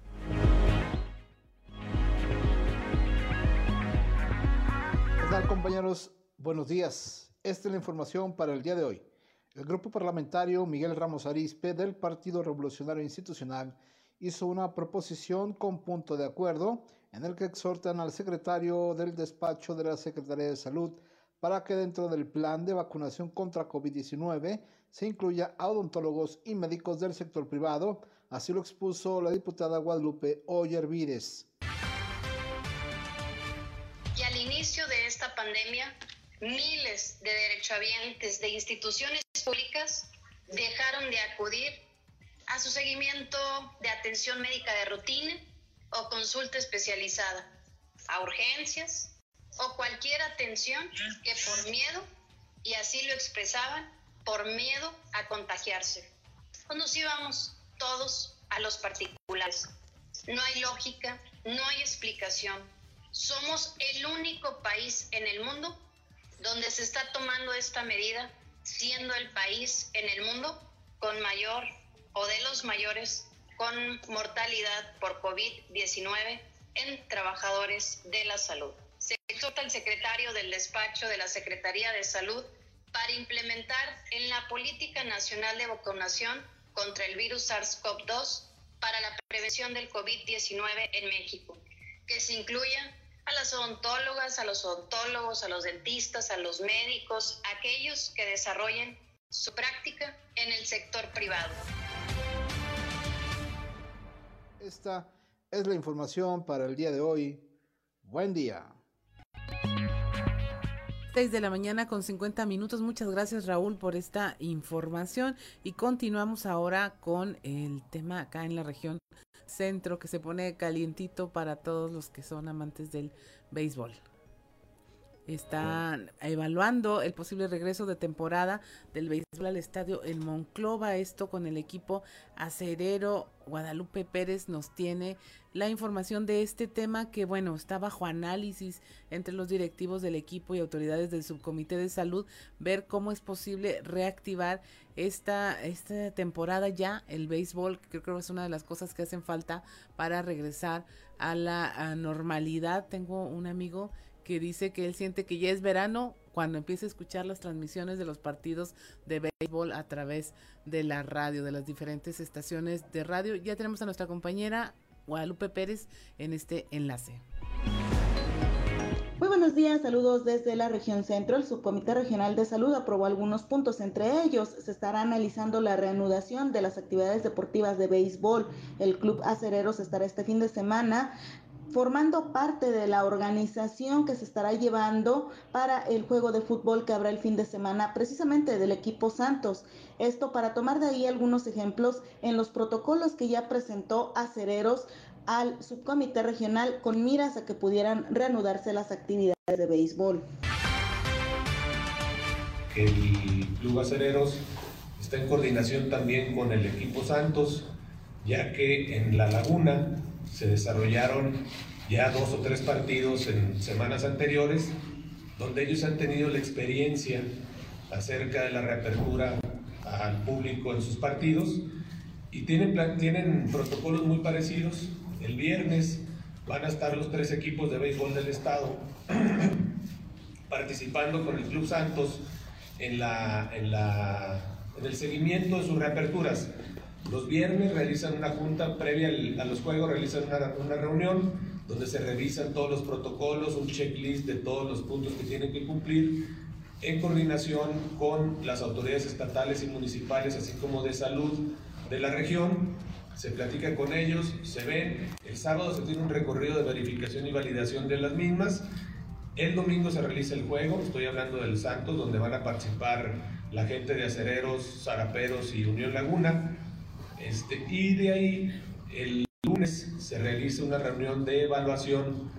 Tal compañeros? Buenos días. Esta es la información para el día de hoy. El grupo parlamentario Miguel Ramos Arispe del Partido Revolucionario Institucional hizo una proposición con punto de acuerdo en el que exhortan al secretario del despacho de la Secretaría de Salud para que dentro del plan de vacunación contra COVID-19 se incluya a odontólogos y médicos del sector privado, así lo expuso la diputada Guadalupe Ollervides. Y inicio de esta pandemia, miles de derechohabientes de instituciones públicas dejaron de acudir a su seguimiento de atención médica de rutina o consulta especializada, a urgencias o cualquier atención que por miedo, y así lo expresaban, por miedo a contagiarse. O nos íbamos todos a los particulares. No hay lógica, no hay explicación somos el único país en el mundo donde se está tomando esta medida, siendo el país en el mundo con mayor o de los mayores con mortalidad por COVID-19 en trabajadores de la salud. Se exhorta al secretario del despacho de la Secretaría de Salud para implementar en la Política Nacional de Vacunación contra el virus SARS-CoV-2 para la prevención del COVID-19 en México, que se incluya a las odontólogas, a los odontólogos, a los dentistas, a los médicos, aquellos que desarrollen su práctica en el sector privado. Esta es la información para el día de hoy. Buen día. 6 de la mañana con 50 minutos. Muchas gracias Raúl por esta información y continuamos ahora con el tema acá en la región centro que se pone calientito para todos los que son amantes del béisbol. Están evaluando el posible regreso de temporada del béisbol al estadio en Monclova. Esto con el equipo acerero. Guadalupe Pérez nos tiene la información de este tema que, bueno, está bajo análisis entre los directivos del equipo y autoridades del subcomité de salud. Ver cómo es posible reactivar esta, esta temporada ya, el béisbol, que creo que es una de las cosas que hacen falta para regresar a la normalidad. Tengo un amigo que dice que él siente que ya es verano cuando empieza a escuchar las transmisiones de los partidos de béisbol a través de la radio, de las diferentes estaciones de radio. Ya tenemos a nuestra compañera Guadalupe Pérez en este enlace. Muy buenos días, saludos desde la región centro. El Subcomité Regional de Salud aprobó algunos puntos, entre ellos se estará analizando la reanudación de las actividades deportivas de béisbol. El Club Acereros estará este fin de semana formando parte de la organización que se estará llevando para el juego de fútbol que habrá el fin de semana, precisamente del equipo Santos. Esto para tomar de ahí algunos ejemplos en los protocolos que ya presentó Acereros al subcomité regional con miras a que pudieran reanudarse las actividades de béisbol. El Club Acereros está en coordinación también con el equipo Santos, ya que en La Laguna se desarrollaron ya dos o tres partidos en semanas anteriores, donde ellos han tenido la experiencia acerca de la reapertura al público en sus partidos y tienen, tienen protocolos muy parecidos. El viernes van a estar los tres equipos de béisbol del estado participando con el Club Santos en, la, en, la, en el seguimiento de sus reaperturas. Los viernes realizan una junta previa a los juegos, realizan una, una, reunión donde se revisan todos los protocolos, un checklist de todos los puntos que tienen que cumplir en coordinación con las autoridades estatales y municipales, así como de salud de la región. Se platica con ellos, se ven. El sábado se tiene un recorrido de verificación y validación de las mismas. El domingo se realiza el juego, estoy hablando del Santos, donde van a participar la gente de Acereros, Zaraperos y Unión Laguna este, y de ahí el lunes se realiza una reunión de evaluación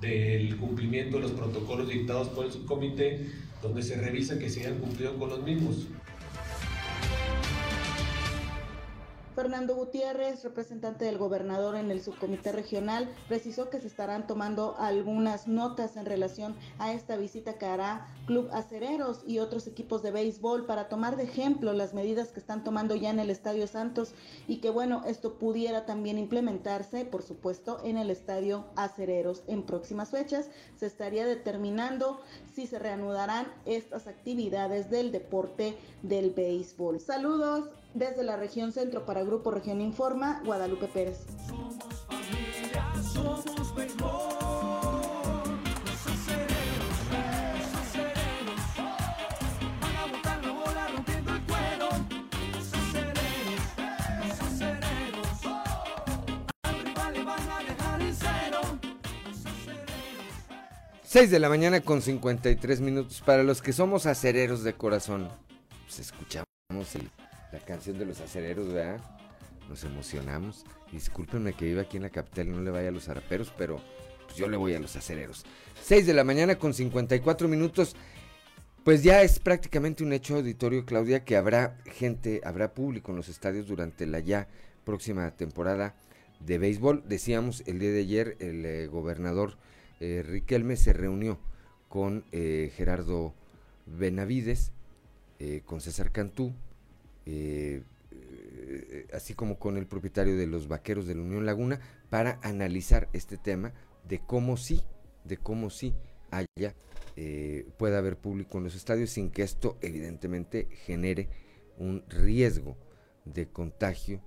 del cumplimiento de los protocolos dictados por el subcomité, donde se revisa que se hayan cumplido con los mismos. Fernando Gutiérrez, representante del gobernador en el subcomité regional, precisó que se estarán tomando algunas notas en relación a esta visita que hará Club Acereros y otros equipos de béisbol para tomar de ejemplo las medidas que están tomando ya en el Estadio Santos y que bueno, esto pudiera también implementarse, por supuesto, en el Estadio Acereros en próximas fechas. Se estaría determinando si se reanudarán estas actividades del deporte del béisbol. Saludos desde la región centro para Grupo Región Informa, Guadalupe Pérez. Seis de la mañana con 53 minutos. Para los que somos acereros de corazón, pues escuchamos el la canción de los acereros, ¿verdad? Nos emocionamos. Discúlpenme que viva aquí en la capital no le vaya a los araperos, pero pues yo le voy a los acereros. 6 de la mañana con 54 minutos. Pues ya es prácticamente un hecho auditorio, Claudia, que habrá gente, habrá público en los estadios durante la ya próxima temporada de béisbol. Decíamos el día de ayer, el eh, gobernador eh, Riquelme se reunió con eh, Gerardo Benavides, con César Cantú, eh, eh, así como con el propietario de los vaqueros de la Unión Laguna, para analizar este tema de cómo sí, de cómo sí haya, eh, pueda haber público en los estadios sin que esto evidentemente genere un riesgo de contagio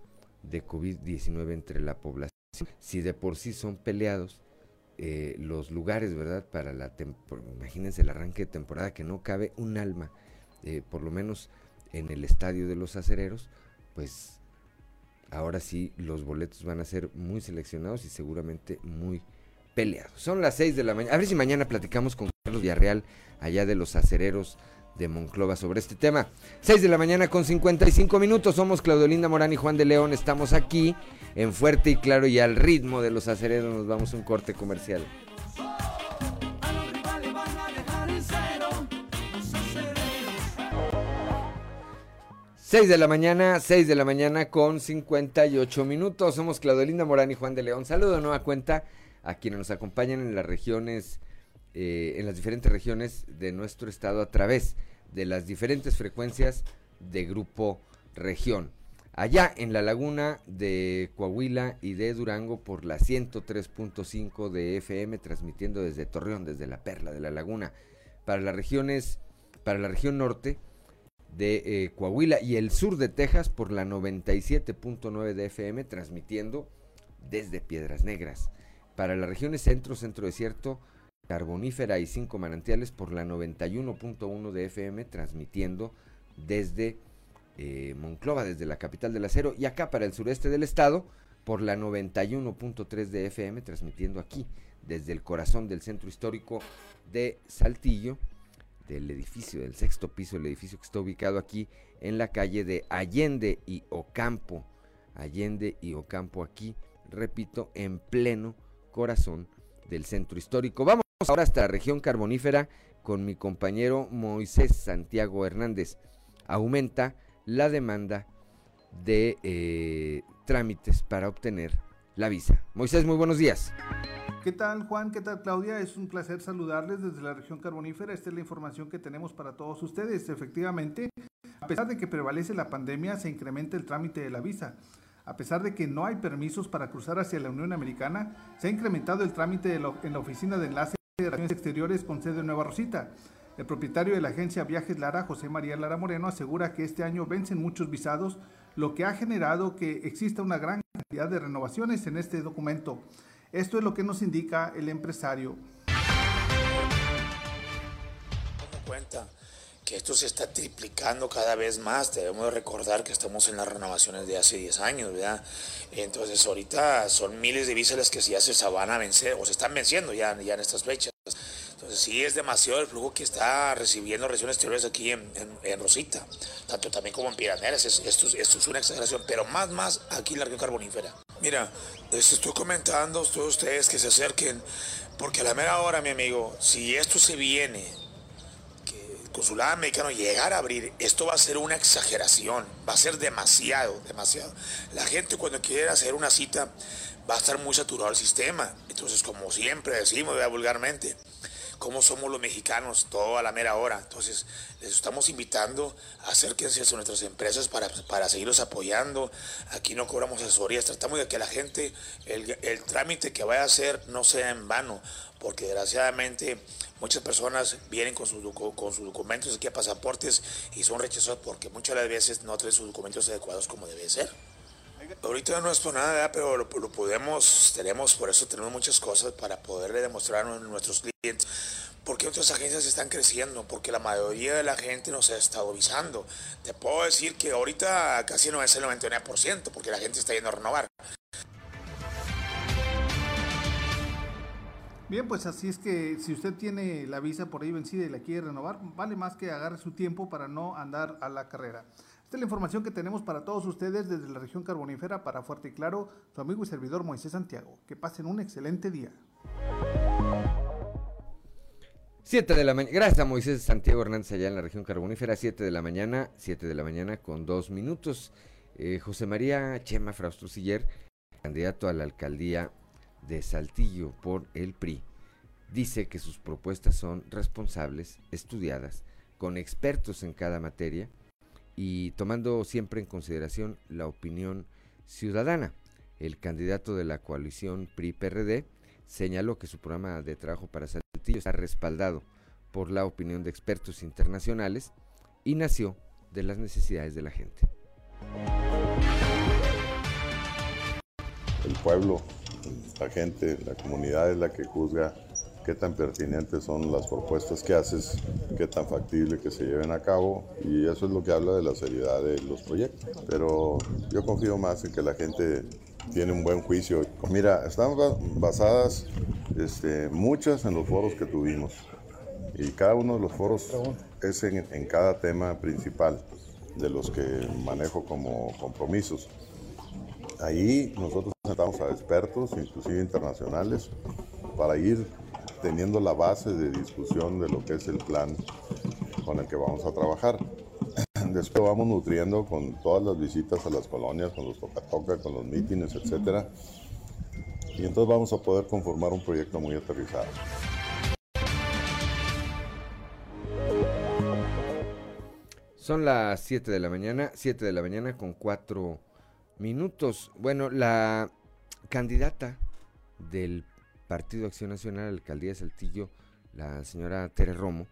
de COVID-19 entre la población. Si de por sí son peleados los lugares, ¿verdad? Para la imagínense el arranque de temporada que no cabe un alma, por lo menos en el estadio de los acereros, pues ahora sí los boletos van a ser muy seleccionados y seguramente muy peleados. Son las 6 de la mañana. A ver si mañana platicamos con Carlos Villarreal allá de los acereros de Monclova sobre este tema. 6 de la mañana con 55 minutos. Somos Claudio Linda Morán y Juan de León. Estamos aquí en Fuerte y Claro y al ritmo de los acereros nos vamos a un corte comercial. 6 de la mañana, 6 de la mañana con 58 minutos. Somos Claudelinda Morán y Juan de León. Saludo de nueva cuenta a quienes nos acompañan en las regiones, eh, en las diferentes regiones de nuestro estado a través de las diferentes frecuencias de Grupo Región. Allá en la laguna de Coahuila y de Durango por la 103.5 de FM, transmitiendo desde Torreón, desde la Perla de la Laguna. Para las regiones, para la región norte, de eh, Coahuila y el sur de Texas por la 97.9 de FM, transmitiendo desde Piedras Negras. Para las regiones centro, centro desierto, carbonífera y cinco manantiales por la 91.1 de FM, transmitiendo desde eh, Monclova, desde la capital del acero, y acá para el sureste del estado por la 91.3 de FM, transmitiendo aquí desde el corazón del centro histórico de Saltillo del edificio, del sexto piso, el edificio que está ubicado aquí en la calle de Allende y Ocampo. Allende y Ocampo aquí, repito, en pleno corazón del centro histórico. Vamos ahora hasta la región carbonífera con mi compañero Moisés Santiago Hernández. Aumenta la demanda de eh, trámites para obtener la visa. Moisés, muy buenos días. ¿Qué tal Juan? ¿Qué tal Claudia? Es un placer saludarles desde la región carbonífera. Esta es la información que tenemos para todos ustedes. Efectivamente, a pesar de que prevalece la pandemia, se incrementa el trámite de la visa. A pesar de que no hay permisos para cruzar hacia la Unión Americana, se ha incrementado el trámite en la oficina de enlace de relaciones exteriores con sede en Nueva Rosita. El propietario de la agencia Viajes Lara, José María Lara Moreno, asegura que este año vencen muchos visados, lo que ha generado que exista una gran cantidad de renovaciones en este documento. Esto es lo que nos indica el empresario. Toma cuenta que esto se está triplicando cada vez más. Debemos recordar que estamos en las renovaciones de hace 10 años, ¿verdad? Entonces ahorita son miles de visas las que ya se van a vencer o se están venciendo ya, ya en estas fechas. Entonces sí es demasiado el flujo que está recibiendo regiones exteriores aquí en, Rosita, tanto también como en Piraneras. esto, esto, es una exageración, pero más, más aquí en la región carbonífera. Mira, les estoy comentando a todos ustedes que se acerquen, porque a la mera hora, mi amigo, si esto se viene, que el consulado americano llegara a abrir, esto va a ser una exageración, va a ser demasiado, demasiado. La gente cuando quiera hacer una cita va a estar muy saturado el sistema. Entonces, como siempre decimos, vulgarmente, cómo somos los mexicanos, todo a la mera hora. Entonces, les estamos invitando, a acérquense a nuestras empresas para, para seguirlos apoyando. Aquí no cobramos asesorías, tratamos de que la gente, el, el trámite que vaya a hacer no sea en vano, porque desgraciadamente muchas personas vienen con, sus, con sus documentos aquí a pasaportes y son rechazados porque muchas de las veces no traen sus documentos adecuados como debe ser. Ahorita no es por nada, pero lo, podemos, tenemos, por eso tenemos muchas cosas para poderle demostrar a nuestros clientes. Porque otras agencias están creciendo, porque la mayoría de la gente nos estado avisando. Te puedo decir que ahorita casi no es el 99%, porque la gente está yendo a renovar. Bien, pues así es que si usted tiene la visa por ahí vencida y la quiere renovar, vale más que agarre su tiempo para no andar a la carrera. Esta es la información que tenemos para todos ustedes desde la región carbonífera para Fuerte y Claro, su amigo y servidor Moisés Santiago. Que pasen un excelente día. 7 de la mañana, gracias Moisés Santiago Hernández allá en la región carbonífera, 7 de la mañana, 7 de la mañana con dos minutos. Eh, José María Chema Fraustrusiller, candidato a la alcaldía de Saltillo por el PRI, dice que sus propuestas son responsables, estudiadas, con expertos en cada materia y tomando siempre en consideración la opinión ciudadana. El candidato de la coalición PRI-PRD señaló que su programa de trabajo para Saltillo está respaldado por la opinión de expertos internacionales y nació de las necesidades de la gente. El pueblo, la gente, la comunidad es la que juzga qué tan pertinentes son las propuestas que haces, qué tan factible que se lleven a cabo y eso es lo que habla de la seriedad de los proyectos. Pero yo confío más en que la gente tiene un buen juicio. Mira, están basadas este, muchas en los foros que tuvimos y cada uno de los foros es en, cada tema principal de los que manejo como compromisos. Ahí nosotros sentamos a expertos, inclusive internacionales, para ir teniendo la base de discusión de lo que es el plan con el que vamos a trabajar. Después vamos nutriendo con todas las visitas a las colonias, con los toca-toca, con los mítines, etc. Y entonces vamos a poder conformar un proyecto muy aterrizado. Son las 7 de la mañana, 7 de la mañana con 4 minutos. Bueno, la candidata del Partido Acción Nacional, Alcaldía de Saltillo, la señora Tere Romo,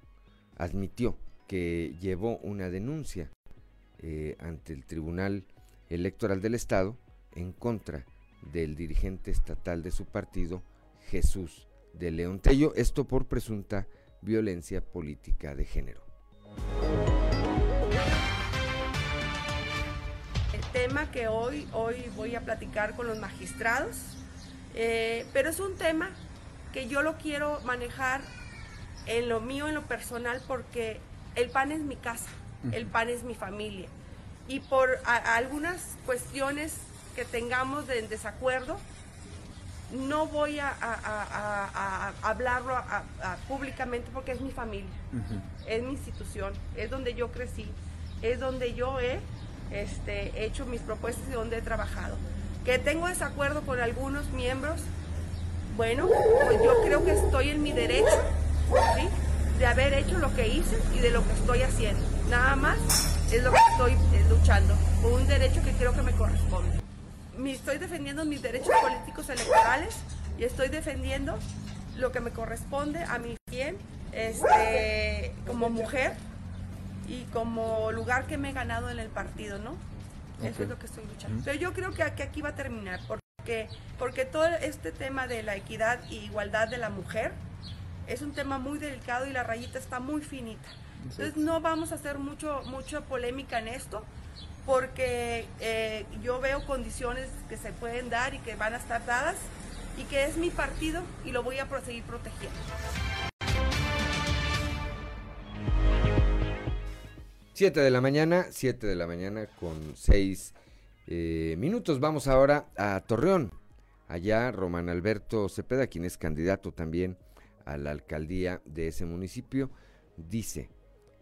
admitió que llevó una denuncia eh, ante el Tribunal Electoral del Estado en contra del dirigente estatal de su partido, Jesús de León Tello, esto por presunta violencia política de género. El tema que hoy, hoy voy a platicar con los magistrados eh, pero es un tema que yo lo quiero manejar en lo mío, en lo personal, porque el pan es mi casa, el pan es mi familia. Y por algunas cuestiones que tengamos de desacuerdo, no voy a, hablarlo públicamente porque es mi familia, es mi institución, es donde yo crecí, es donde yo he este, hecho mis propuestas y donde he trabajado que tengo desacuerdo con algunos miembros, bueno, pues yo creo que estoy en mi derecho de haber hecho lo que hice y de lo que estoy haciendo. Nada más es lo que estoy eh, luchando, por un derecho que creo que me corresponde. Me estoy defendiendo mis derechos políticos electorales y estoy defendiendo lo que me corresponde a mi bien este, como mujer y como lugar que me he ganado en el partido, ¿no? Eso es lo que estoy luchando. Pero yo creo que aquí va a terminar, porque, porque todo este tema de la equidad y igualdad de la mujer es un tema muy delicado y la rayita está muy finita. Entonces no vamos a hacer mucho, mucha polémica en esto, porque eh, yo veo condiciones que se pueden dar y que van a estar dadas, y que es mi partido y lo voy a seguir protegiendo. 7 de la mañana, 7 de la mañana con 6 eh, minutos. Vamos ahora a Torreón. Allá Román Alberto Cepeda, quien es candidato también a la alcaldía de ese municipio, dice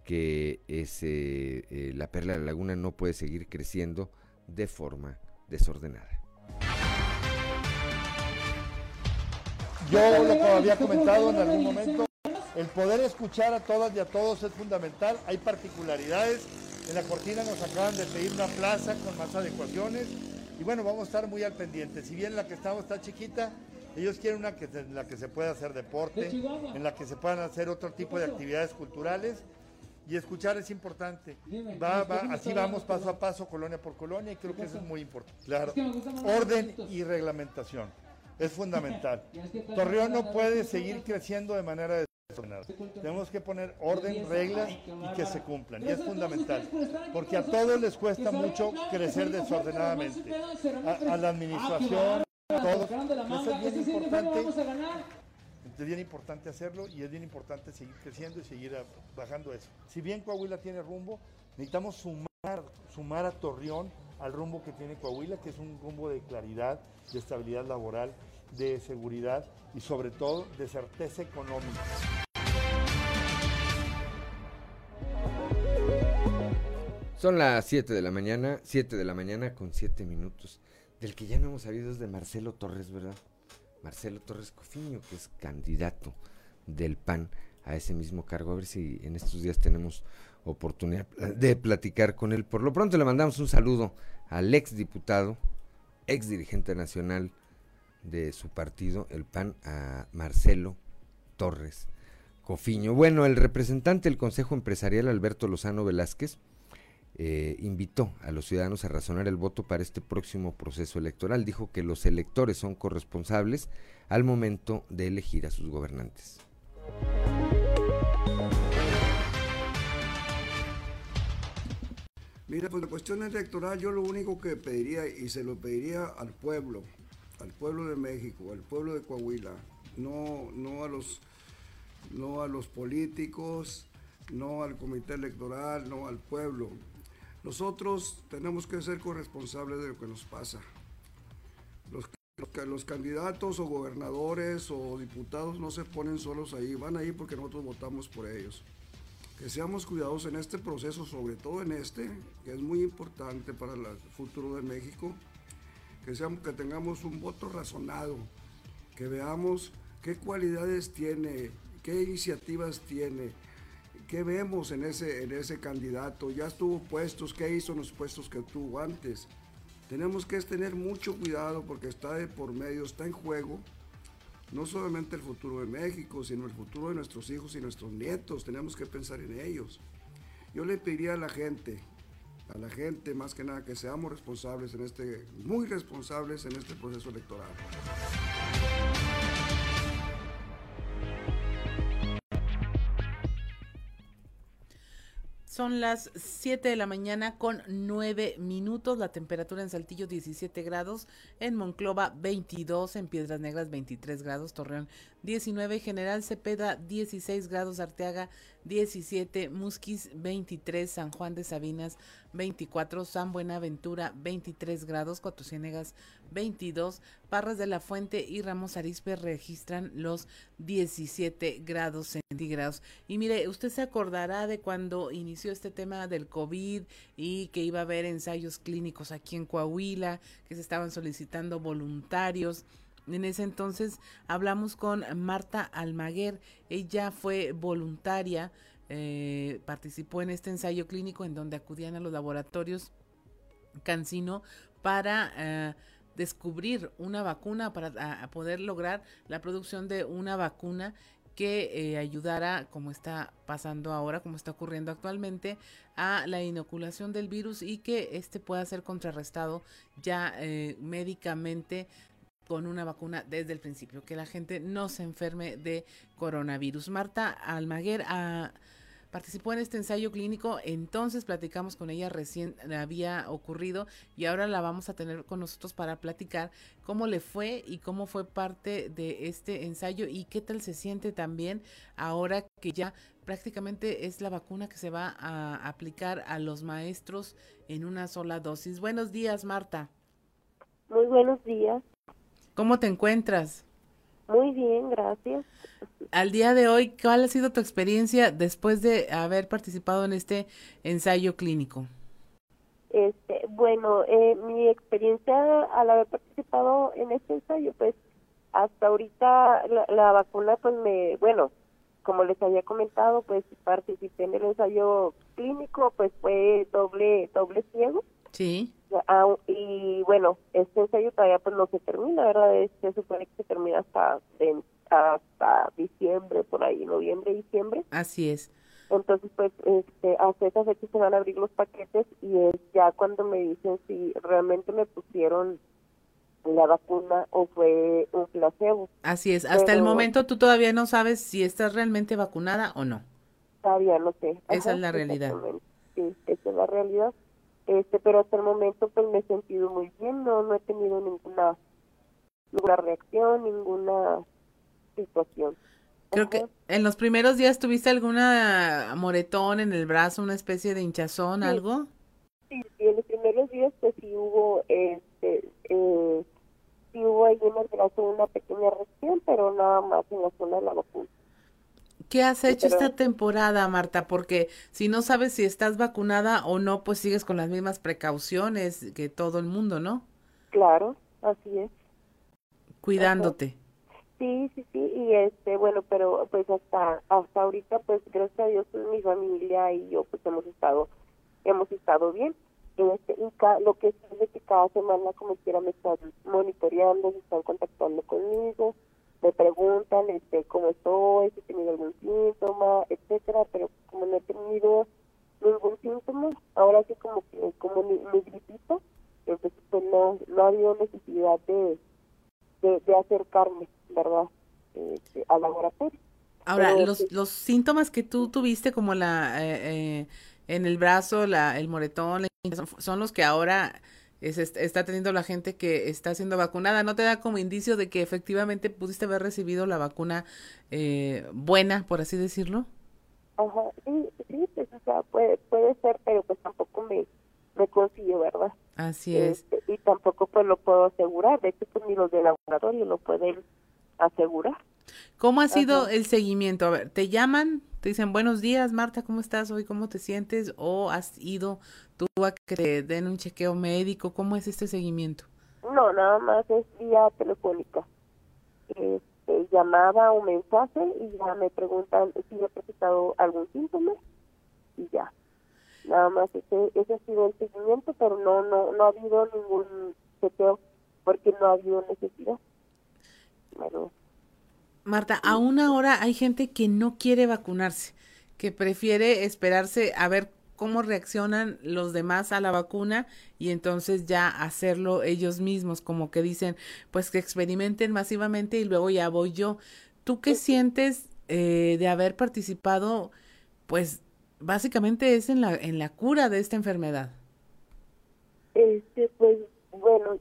que eh, la perla de la laguna no puede seguir creciendo de forma desordenada. Yo lo había comentado en algún momento, el poder escuchar a todas y a todos es fundamental. Hay particularidades. En la cortina nos acaban de pedir una plaza con más adecuaciones. Y bueno, vamos a estar muy al pendiente. Si bien la que estamos está chiquita, ellos quieren una que, en la que se pueda hacer deporte, en la que se puedan hacer otro tipo de actividades culturales. Y escuchar es importante. así vamos paso a paso, colonia por colonia, y creo que eso es muy importante. Claro. Orden y reglamentación. Es fundamental. Torreón no puede seguir creciendo de manera tenemos que poner orden, reglas y que se cumplan. Y es fundamental. Porque a todos les cuesta mucho crecer desordenadamente. A, la administración, a todos. es bien importante. Es bien importante hacerlo y es bien importante seguir creciendo y seguir bajando eso. Si bien Coahuila tiene rumbo, necesitamos sumar, sumar a Torreón al rumbo que tiene Coahuila, que es un rumbo de claridad, de estabilidad laboral, de seguridad y sobre todo de certeza económica. Son las 7 de la mañana, 7 de la mañana con 7 minutos. Del que ya no hemos sabido es de Marcelo Torres, ¿verdad? Marcelo Torres Cofiño, que es candidato del PAN a ese mismo cargo. A ver si en estos días tenemos oportunidad de platicar con él. Por lo pronto le mandamos un saludo al ex diputado, ex dirigente nacional de su partido, el PAN, a Marcelo Torres Cofiño. Bueno, el representante del Consejo Empresarial, Alberto Lozano Velázquez, eh, invitó a los ciudadanos a razonar el voto para este próximo proceso electoral. Dijo que los electores son corresponsables al momento de elegir a sus gobernantes. Mira, pues la cuestión electoral yo lo único que pediría, y se lo pediría al pueblo, al pueblo de México, al pueblo de Coahuila, no, no, a, los, no a los políticos, no al comité electoral, no al pueblo. Nosotros tenemos que ser corresponsables de lo que nos pasa. Los, candidatos o gobernadores o diputados no se ponen solos ahí, van ahí porque nosotros votamos por ellos. Que seamos cuidadosos en este proceso, sobre todo en este, que es muy importante para el futuro de México, que, seamos, que tengamos un voto razonado, que veamos qué cualidades tiene, qué iniciativas tiene, ¿Qué vemos en ese, en ese candidato? Ya estuvo puestos, ¿qué hizo en los puestos que tuvo antes? Tenemos que tener mucho cuidado porque está de por medio, está en juego no solamente el futuro de México, sino el futuro de nuestros hijos y nuestros nietos. Tenemos que pensar en ellos. Yo le pediría a la gente, a la gente más que nada, que seamos responsables en este, muy responsables en este proceso electoral. Son las 7 de la mañana con 9 minutos. La temperatura en Saltillo 17 grados, en Monclova 22, en Piedras Negras 23 grados, Torreón 19, General Cepeda 16 grados, Arteaga 17, Musquis 23, San Juan de Sabinas 24, San Buenaventura 23 grados, Cuatro Ciénegas 22, Parras de la Fuente y Ramos Arizpe registran los 17 grados centígrados. Y mire, usted se acordará de cuando inició este tema del COVID y que iba a haber ensayos clínicos aquí en Coahuila, que se estaban solicitando voluntarios. En ese entonces hablamos con Marta Almaguer, ella fue voluntaria, eh, participó en este ensayo clínico en donde acudían a los laboratorios Cancino para eh, descubrir una vacuna, para poder lograr la producción de una vacuna que eh, ayudara, como está pasando ahora, como está ocurriendo actualmente, a la inoculación del virus y que este pueda ser contrarrestado ya eh, médicamente con una vacuna desde el principio, que la gente no se enferme de coronavirus. Marta Almaguer, a participó en este ensayo clínico, entonces platicamos con ella, recién había ocurrido y ahora la vamos a tener con nosotros para platicar cómo le fue y cómo fue parte de este ensayo y qué tal se siente también ahora que ya prácticamente es la vacuna que se va a aplicar a los maestros en una sola dosis. Buenos días, Marta. Muy buenos días. ¿Cómo te encuentras? Muy bien, gracias. Al día de hoy, ¿cuál ha sido tu experiencia después de haber participado en este ensayo clínico? Este, bueno, eh, mi experiencia al haber participado en este ensayo, pues hasta ahorita la, la, vacuna, pues me, bueno, como les había comentado, pues participé en el ensayo clínico, pues fue doble, doble ciego. Sí. Ah, y bueno, este ensayo todavía pues no se termina, ¿verdad? Se supone que se termina hasta, hasta diciembre, por ahí, noviembre, diciembre. Así es. Entonces, pues, este, hasta esa fecha se van a abrir los paquetes y es ya cuando me dicen si realmente me pusieron la vacuna o fue un placebo. Así es. Hasta el momento tú todavía no sabes si estás realmente vacunada o no. Todavía no sé. Esa es la realidad. Sí, esa es la realidad este pero hasta el momento pues me he sentido muy bien no no he tenido ninguna ninguna reacción ninguna situación. Creo que en los primeros días tuviste alguna moretón en el brazo una especie de hinchazón algo sí, sí, en los primeros días pues sí hubo este eh, sí hubo ahí en el brazo una pequeña reacción pero nada más en la zona de la vacuna ¿Qué has hecho esta temporada, Marta? Porque si no sabes si estás vacunada o no, pues sigues con las mismas precauciones que todo el mundo, ¿no? Claro, así es. Cuidándote. Sí, sí, sí, y este, bueno, pero pues hasta hasta ahorita, pues gracias a Dios, pues, mi familia y yo, pues hemos estado, hemos estado bien. Este, y lo que es de que cada semana como quiera me están monitoreando, se están contactando conmigo, me preguntan este cómo estoy, si he tenido algún síntoma, etcétera, pero como no he tenido ningún síntoma, ahora sí como que como mi, mi gripito, entonces pues no, no ha habido necesidad de, de, acercarme, ¿verdad? Este, al laboratorio. Ahora, los, los síntomas que tú tuviste como la eh, eh, en el brazo, la, el moretón, son los que ahora está teniendo la gente que está siendo vacunada. ¿No te da como indicio de que efectivamente pudiste haber recibido la vacuna eh, buena, por así decirlo? Ajá, sí, sí, pues, o sea, puede, puede ser, pero pues tampoco me, me confío, ¿verdad? Así es. Este, y tampoco pues lo puedo asegurar, de hecho pues ni los del laboratorio lo pueden asegurar. ¿Cómo ha sido el seguimiento? A ver, ¿te llaman? Te dicen, buenos días, Marta, ¿cómo estás hoy? ¿Cómo te sientes? ¿O has ido tú a que te den un chequeo médico? ¿Cómo es este seguimiento? No, nada más es vía telefónica. Este, llamada o mensaje y ya me preguntan si he presentado algún síntoma y ya. Nada más ese, ese ha sido el seguimiento, pero no, no, no ha habido ningún chequeo porque no ha habido necesidad. Bueno, Marta, aún ahora hay gente que no quiere vacunarse, que prefiere esperarse a ver cómo reaccionan los demás a la vacuna y entonces ya hacerlo ellos mismos, como que dicen, pues que experimenten masivamente y luego ya voy yo. ¿Tú qué sientes eh, de haber participado? Pues básicamente es en la, en la cura de esta enfermedad. Este, pues bueno,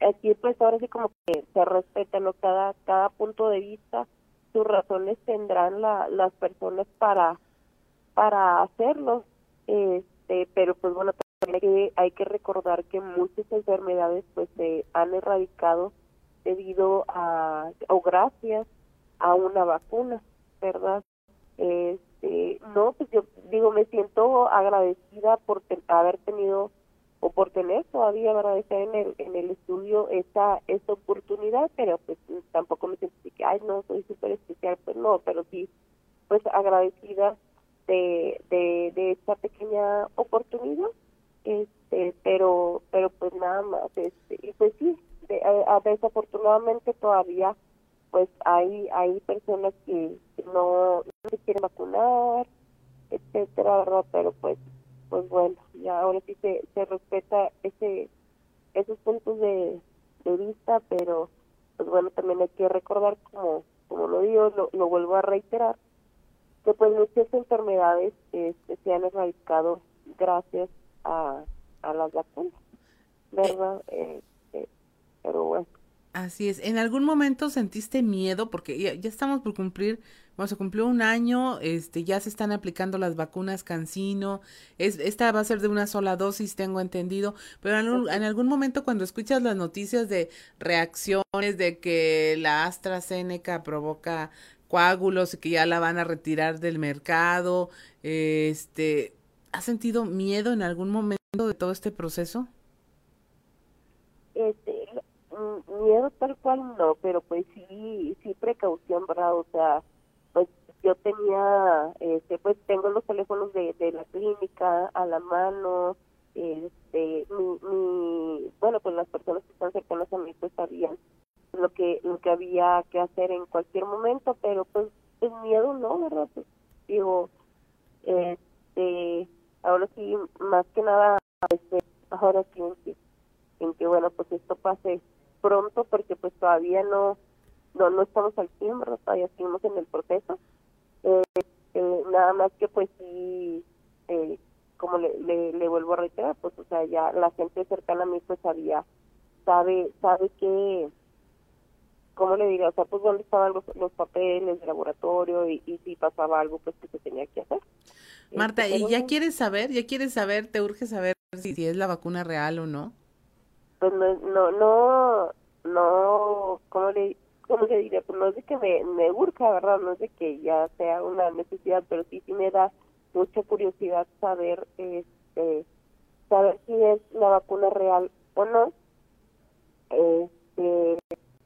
aquí pues ahora sí como que se respeta ¿no? cada cada punto de vista sus razones tendrán la, las personas para para hacerlo este pero pues bueno hay que, hay que recordar que muchas enfermedades pues se han erradicado debido a o gracias a una vacuna verdad este no pues yo digo me siento agradecida por haber tenido o por tener todavía verdad estar en el en el estudio esta esta oportunidad pero pues tampoco me siento que ay no soy súper especial pues no pero sí pues agradecida de, de, de esta pequeña oportunidad este pero pero pues nada más este y pues sí desafortunadamente todavía pues hay hay personas que no, no se quieren vacunar etcétera pero pues pues bueno, ya ahora sí se, se respeta ese esos puntos de, vista, pero pues bueno, también hay que recordar, como, como lo digo, lo, vuelvo a reiterar, que pues muchas enfermedades este, se han erradicado gracias a, a las vacunas, ¿verdad? Eh, eh, pero bueno. Así es. ¿En algún momento sentiste miedo? Porque ya, estamos por cumplir bueno, se cumplió un año, este, ya se están aplicando las vacunas Cancino, es, esta va a ser de una sola dosis, tengo entendido, pero en algún momento cuando escuchas las noticias de reacciones de que la AstraZeneca provoca coágulos y que ya la van a retirar del mercado, este, ¿has sentido miedo en algún momento de todo este proceso? Este, mm, miedo tal cual no, pero pues sí, sí precaución, ¿verdad? O sea, yo tenía, este, pues tengo los teléfonos de, de la clínica a la mano, este, mi, mi, bueno, pues las personas que están cercanas a mí pues sabían lo que, lo que había que hacer en cualquier momento, pero pues el miedo no, ¿verdad? Pues digo, este, ahora sí, más que nada, este, ahora sí en que, en que bueno, pues esto pase pronto porque pues todavía no, no, no estamos al tiempo, todavía seguimos en el proceso. Eh, eh, nada más que pues sí, eh, como le, le, vuelvo a reiterar, pues o sea, ya la gente cercana a mí pues sabía, sabe, sabe que, ¿cómo le diría? O sea, pues dónde estaban los, los papeles de laboratorio y, y si pasaba algo pues que se tenía que hacer. Marta, ¿y ya quieres saber? ¿Ya quieres saber? ¿Te urge saber si, si es la vacuna real o no? Pues no, no, no, no, ¿cómo le como le diría, pues no es de que me, me urca, ¿verdad? No es de que ya sea una necesidad, pero sí, sí me da mucha curiosidad saber, este, saber si es la vacuna real o no. Este,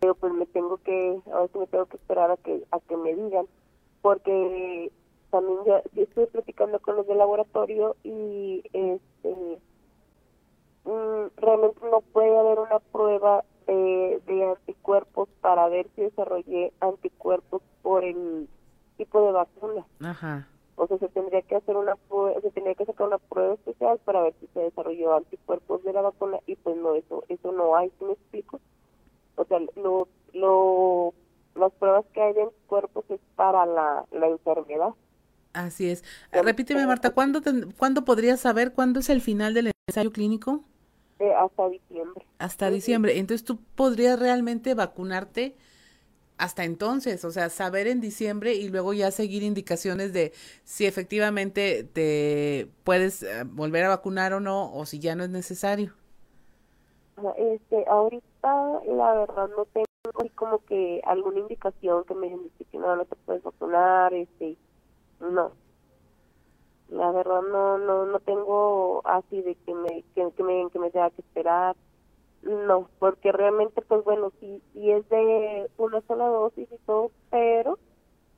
pero pues me tengo que, a me tengo que esperar a que, a que me digan, porque también ya, estoy platicando con los del laboratorio y este mm, realmente no puede haber una prueba de, de anticuerpos para ver si desarrollé anticuerpos por el tipo de vacuna. Ajá. O sea, se tendría que hacer una se tendría que sacar una prueba especial para ver si se desarrolló anticuerpos de la vacuna y pues no, eso eso no hay, ¿sí me explico? O sea, lo, lo, las pruebas que hay de anticuerpos es para la, la enfermedad. Así es. Repíteme, Marta, ¿cuándo, ¿cuándo podrías saber cuándo es el final del ensayo clínico? Eh, hasta diciembre. Hasta diciembre. Entonces tú podrías realmente vacunarte hasta entonces, o sea, saber en diciembre y luego ya seguir indicaciones de si efectivamente te puedes eh, volver a vacunar o no, o si ya no es necesario. Ajá, Este, ahorita la verdad no tengo como que alguna indicación que me que no, no te puedes vacunar, este, no. La verdad no, no, no tengo así de que me, que, que me, que me tenga que esperar. No, porque realmente, pues bueno, sí, sí es de una sola dosis y todo, pero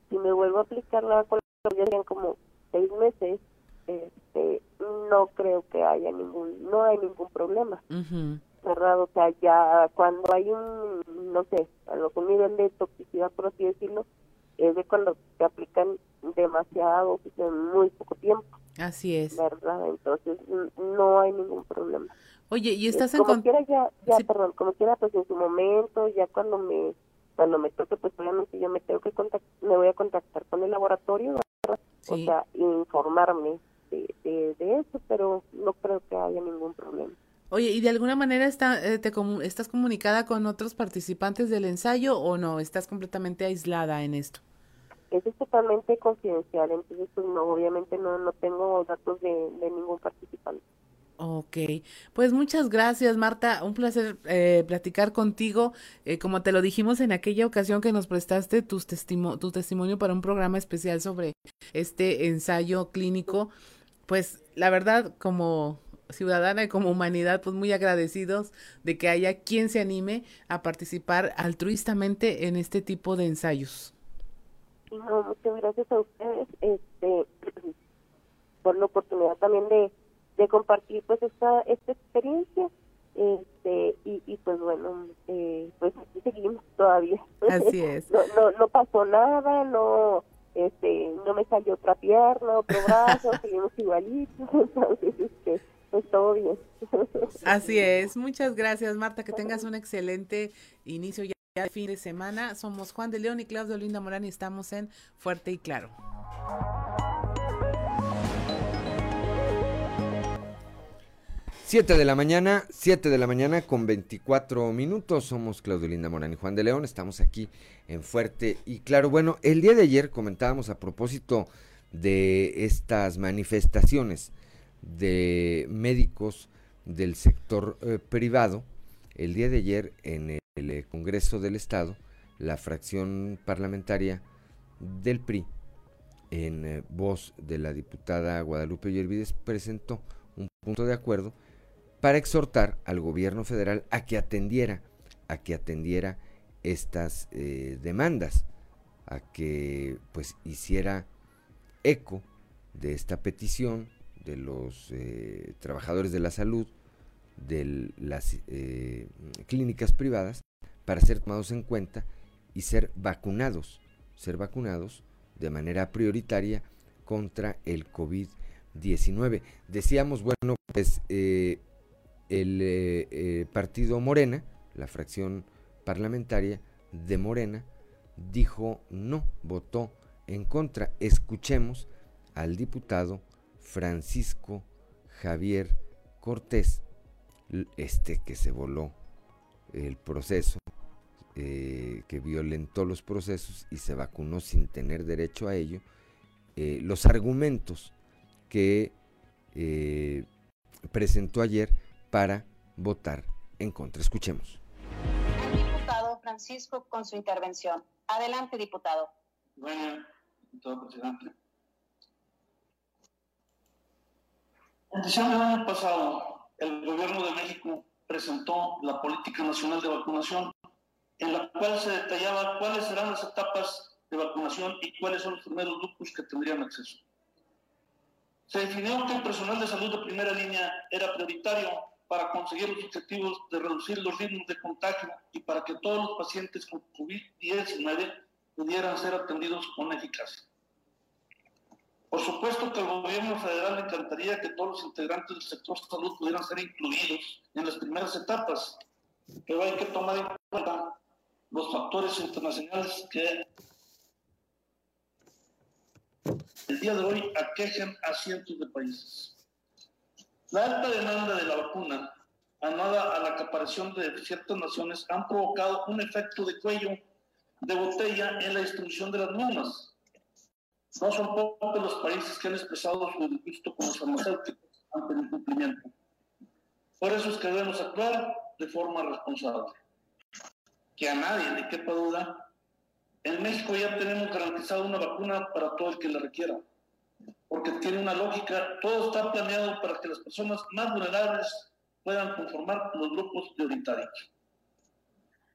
si me vuelvo a aplicar la vacuna, ya serían como seis meses, este, no creo que haya ningún, no hay ningún problema. Ujú. ¿Verdad? O sea, ya cuando hay un, no sé, a lo que un nivel de toxicidad, por así decirlo, es de cuando te aplican demasiada dosis en muy poco tiempo, Así es. ¿verdad? Entonces, no hay ningún problema. Oye, ¿y estás Eh, en como quiera ya, ya perdón, como quiera pues en su momento, ya cuando me cuando me toque pues obviamente yo me tengo que contactar, me voy a contactar con el laboratorio, ¿verdad? o Sí. sea, informarme de, de, de eso, pero no creo que haya ningún problema. Oye, ¿y de alguna manera está, eh, te comu- estás comunicada con otros participantes del ensayo o no? ¿Estás completamente aislada en esto? Eso es totalmente confidencial, entonces pues no, obviamente no, no tengo datos de, de ningún participante. Ok, pues muchas gracias Marta, un placer eh, platicar contigo. Eh, como te lo dijimos en aquella ocasión que nos prestaste tus testimo- tu testimonio para un programa especial sobre este ensayo clínico, pues la verdad como ciudadana y como humanidad, pues muy agradecidos de que haya quien se anime a participar altruistamente en este tipo de ensayos. No, muchas gracias a ustedes este, por la oportunidad también de, de compartir pues esta, esta experiencia este y, y pues bueno, eh, pues aquí seguimos todavía. Así es. No, no, no pasó nada, no este no me salió otra pierna, otro brazo, seguimos igualitos, entonces este, pues todo bien. Así es, muchas gracias Marta, que tengas un excelente inicio ya de fin de semana. Somos Juan de León y Claudio Linda Morán y estamos en Fuerte y Claro. Siete de la mañana, 7 de la mañana con 24 minutos. Somos Claudio Linda Morán y Juan de León. Estamos aquí en Fuerte y Claro. Bueno, el día de ayer comentábamos a propósito de estas manifestaciones de médicos del sector eh, privado. El día de ayer en el, eh, Congreso del Estado, la fracción parlamentaria del PRI, en eh, voz de la diputada Guadalupe Yervides, presentó un punto de acuerdo para exhortar al gobierno federal a que atendiera, a que atendiera estas demandas, a que pues hiciera eco de esta petición de los eh, trabajadores de la salud, de las eh, clínicas privadas, para ser tomados en cuenta y ser vacunados, ser vacunados de manera prioritaria contra el COVID-19. Decíamos, bueno, pues eh, el partido Morena, la fracción parlamentaria de Morena, dijo no, votó en contra. Escuchemos al diputado Francisco Javier Cortés, este que se voló el proceso, eh, que violentó los procesos y se vacunó sin tener derecho a ello, eh, los argumentos que eh, presentó ayer para votar en contra. Escuchemos. Diputado Francisco con su intervención. Adelante, diputado. Bueno, diputado presidente. En diciembre del año pasado, el gobierno de México presentó la Política Nacional de Vacunación, en la cual se detallaba cuáles serán las etapas de vacunación y cuáles son los primeros grupos que tendrían acceso. Se definió que el personal de salud de primera línea era prioritario para conseguir los objetivos de reducir los ritmos de contagio y para que todos los pacientes con COVID-19 pudieran ser atendidos con eficacia. Por supuesto que al gobierno federal le encantaría que todos los integrantes del sector salud pudieran ser incluidos en las primeras etapas, pero hay que tomar en cuenta los factores internacionales que el día de hoy aquejan a cientos de países. La alta demanda de la vacuna, anada a la acaparación de ciertas naciones, han provocado un efecto de cuello de botella en la distribución de las mismas. No son pocos los países que han expresado su disgusto con los farmacéuticos ante el incumplimiento. Por eso es que debemos actuar de forma responsable. Que a nadie le quepa duda, en México ya tenemos garantizado una vacuna para todo el que la requiera, porque tiene una lógica, todo está planeado para que las personas más vulnerables puedan conformar los grupos prioritarios.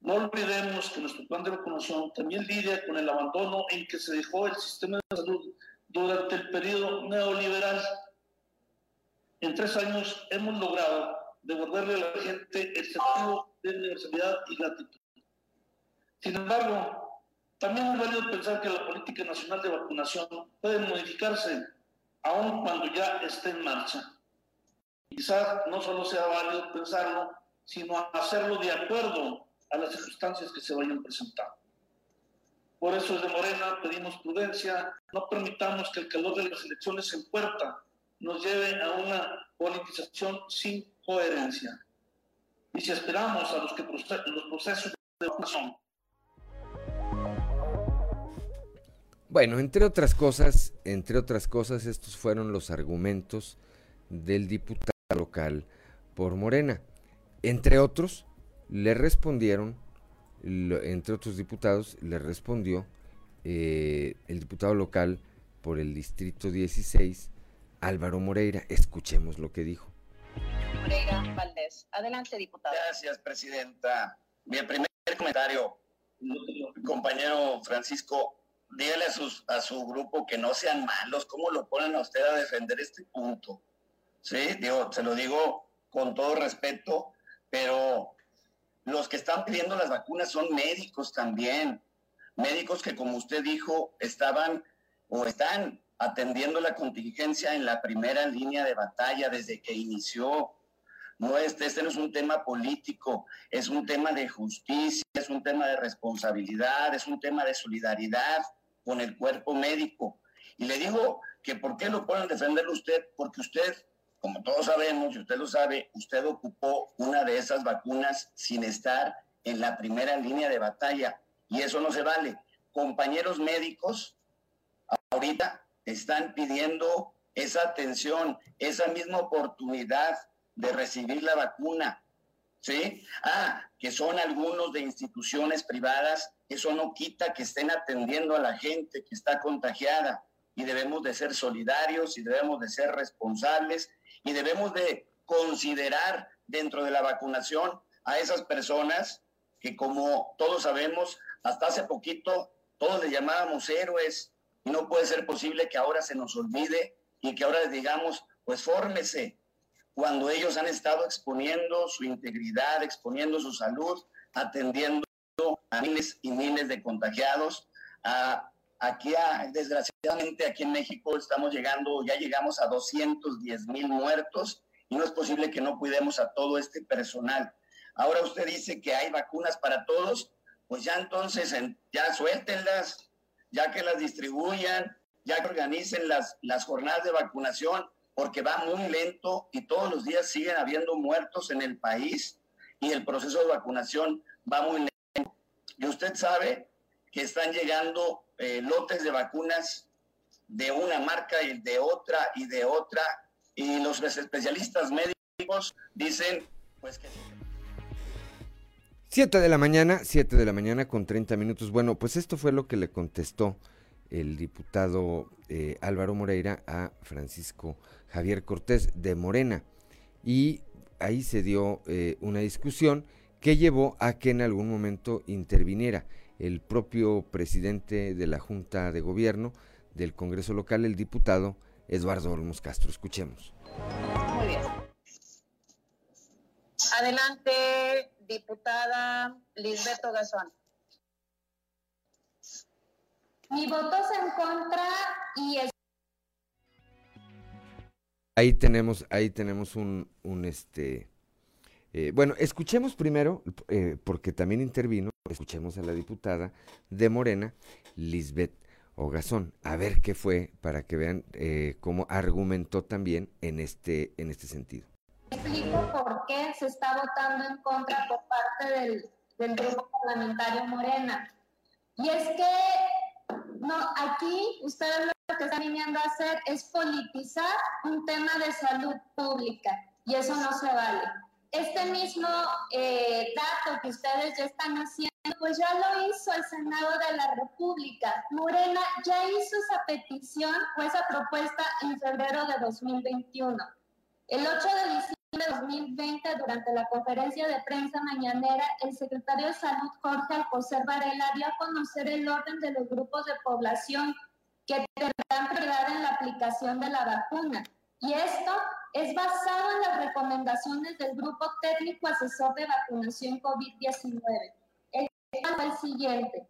No olvidemos que nuestro plan de vacunación también lidia con el abandono en que se dejó el sistema de salud durante el periodo neoliberal. En tres años hemos logrado devolverle a la gente el sentido de universalidad y gratitud. Sin embargo, también es válido pensar que la política nacional de vacunación puede modificarse aun cuando ya esté en marcha. Quizás no solo sea válido pensarlo, sino hacerlo de acuerdo a las circunstancias que se vayan presentando. Por eso desde Morena pedimos prudencia, no permitamos que el calor de las elecciones en puerta nos lleve a una politización sin coherencia. Y si esperamos a los que los procesos de vacunación. Bueno, entre otras cosas, entre otras cosas, estos fueron los argumentos del diputado local por Morena. Entre otros, le respondieron, entre otros diputados, le respondió eh, el diputado local por el Distrito 16, Álvaro Moreira. Escuchemos lo que dijo. Moreira Valdés. Adelante, diputado. Gracias, presidenta. Mi primer comentario, compañero Francisco, dígale a, sus, a su grupo que no sean malos. ¿Cómo lo ponen a usted a defender este punto? Sí, digo, se lo digo con todo respeto, pero los que están pidiendo las vacunas son médicos también, médicos que como usted dijo estaban o están atendiendo la contingencia en la primera línea de batalla desde que inició. No este, este no es un tema político, es un tema de justicia, es un tema de responsabilidad, es un tema de solidaridad con el cuerpo médico. Y le digo que por qué lo pueden defender usted, porque usted como todos sabemos, y usted lo sabe, usted ocupó una de esas vacunas sin estar en la primera línea de batalla y eso no se vale. Compañeros médicos ahorita están pidiendo esa atención, esa misma oportunidad de recibir la vacuna. ¿Sí? Ah, que son algunos de instituciones privadas, eso no quita que estén atendiendo a la gente que está contagiada y debemos de ser solidarios y debemos de ser responsables y debemos de considerar dentro de la vacunación a esas personas que como todos sabemos, hasta hace poquito todos le llamábamos héroes y no puede ser posible que ahora se nos olvide y que ahora les digamos, pues fórmese, cuando ellos han estado exponiendo su integridad, exponiendo su salud, atendiendo a miles y miles de contagiados, a Aquí, desgraciadamente, aquí en México estamos llegando, ya llegamos a 210 mil muertos y no es posible que no cuidemos a todo este personal. Ahora usted dice que hay vacunas para todos, pues ya entonces ya suéltenlas, ya que las distribuyan, ya que organicen las, las jornadas de vacunación, porque va muy lento y todos los días siguen habiendo muertos en el país y el proceso de vacunación va muy lento. Y usted sabe que están llegando eh, lotes de vacunas de una marca y de otra y de otra, y los especialistas médicos dicen pues que... 7 de la mañana, 7 de la mañana con 30 minutos. Bueno, pues esto fue lo que le contestó el diputado eh, Álvaro Moreira a Francisco Javier Cortés de Morena. Y ahí se dio eh, una discusión que llevó a que en algún momento interviniera el propio presidente de la Junta de Gobierno del Congreso local, el diputado Eduardo Olmos Castro. Escuchemos. Muy bien. Adelante, diputada Lisbeto Gazón. Mi voto es en contra y es Ahí tenemos, ahí tenemos un, un este. eh, bueno, escuchemos primero, eh, porque también intervino, escuchemos a la diputada de Morena, Lisbeth Ogazón, a ver qué fue, para que vean eh, cómo argumentó también en este, en este sentido. explico por qué se está votando en contra por parte del, grupo parlamentario Morena. Y es que no, aquí ustedes lo que están viniendo a hacer es politizar un tema de salud pública y eso no se vale. Este mismo eh, dato que ustedes ya están haciendo, pues ya lo hizo el Senado de la República. Morena ya hizo esa petición o esa propuesta en febrero de 2021. El 8 de diciembre de 2020, durante la conferencia de prensa mañanera, el secretario de Salud, Jorge Alcocer Varela, dio a conocer el orden de los grupos de población que tendrán prioridad en la aplicación de la vacuna. Y esto es basado en las recomendaciones del Grupo Técnico Asesor de Vacunación COVID-19. El siguiente.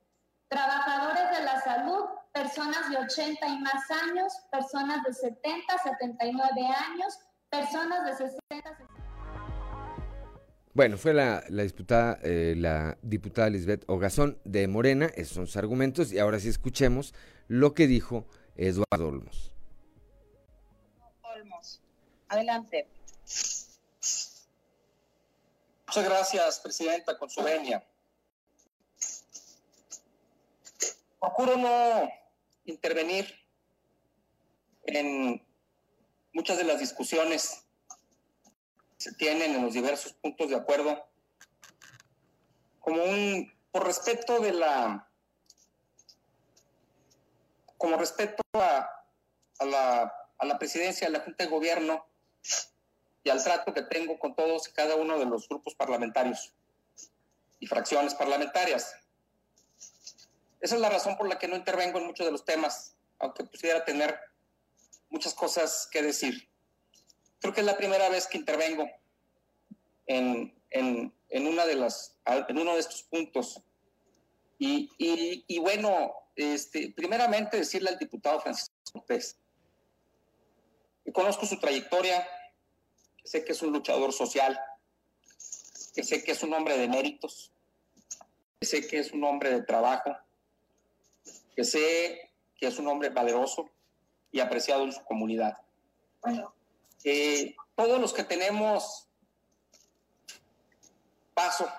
Trabajadores de la salud, personas de 80 y más años, personas de 70, 79 años, personas de 60, Bueno, fue la, la diputada, eh, la diputada Lisbeth Ogazón de Morena, esos son sus argumentos, y ahora sí escuchemos lo que dijo Eduardo Olmos. Olmos. Adelante. Muchas gracias, Presidenta, con su venia. Procuro no intervenir en muchas de las discusiones que se tienen en los diversos puntos de acuerdo, como un, por respeto de la, como respeto a, a la, a la presidencia de la Junta de Gobierno y al trato que tengo con todos y cada uno de los grupos parlamentarios y fracciones parlamentarias. Esa es la razón por la que no intervengo en muchos de los temas, aunque pudiera tener muchas cosas que decir. Creo que es la primera vez que intervengo en, en, en una de las, en uno de estos puntos. Y, y, y bueno, este, primeramente decirle al diputado Francisco Cortés, que conozco su trayectoria, que sé que es un luchador social, que sé que es un hombre de méritos, que sé que es un hombre de trabajo, que sé que es un hombre valeroso y apreciado en su comunidad. Eh, todos los que tenemos paso,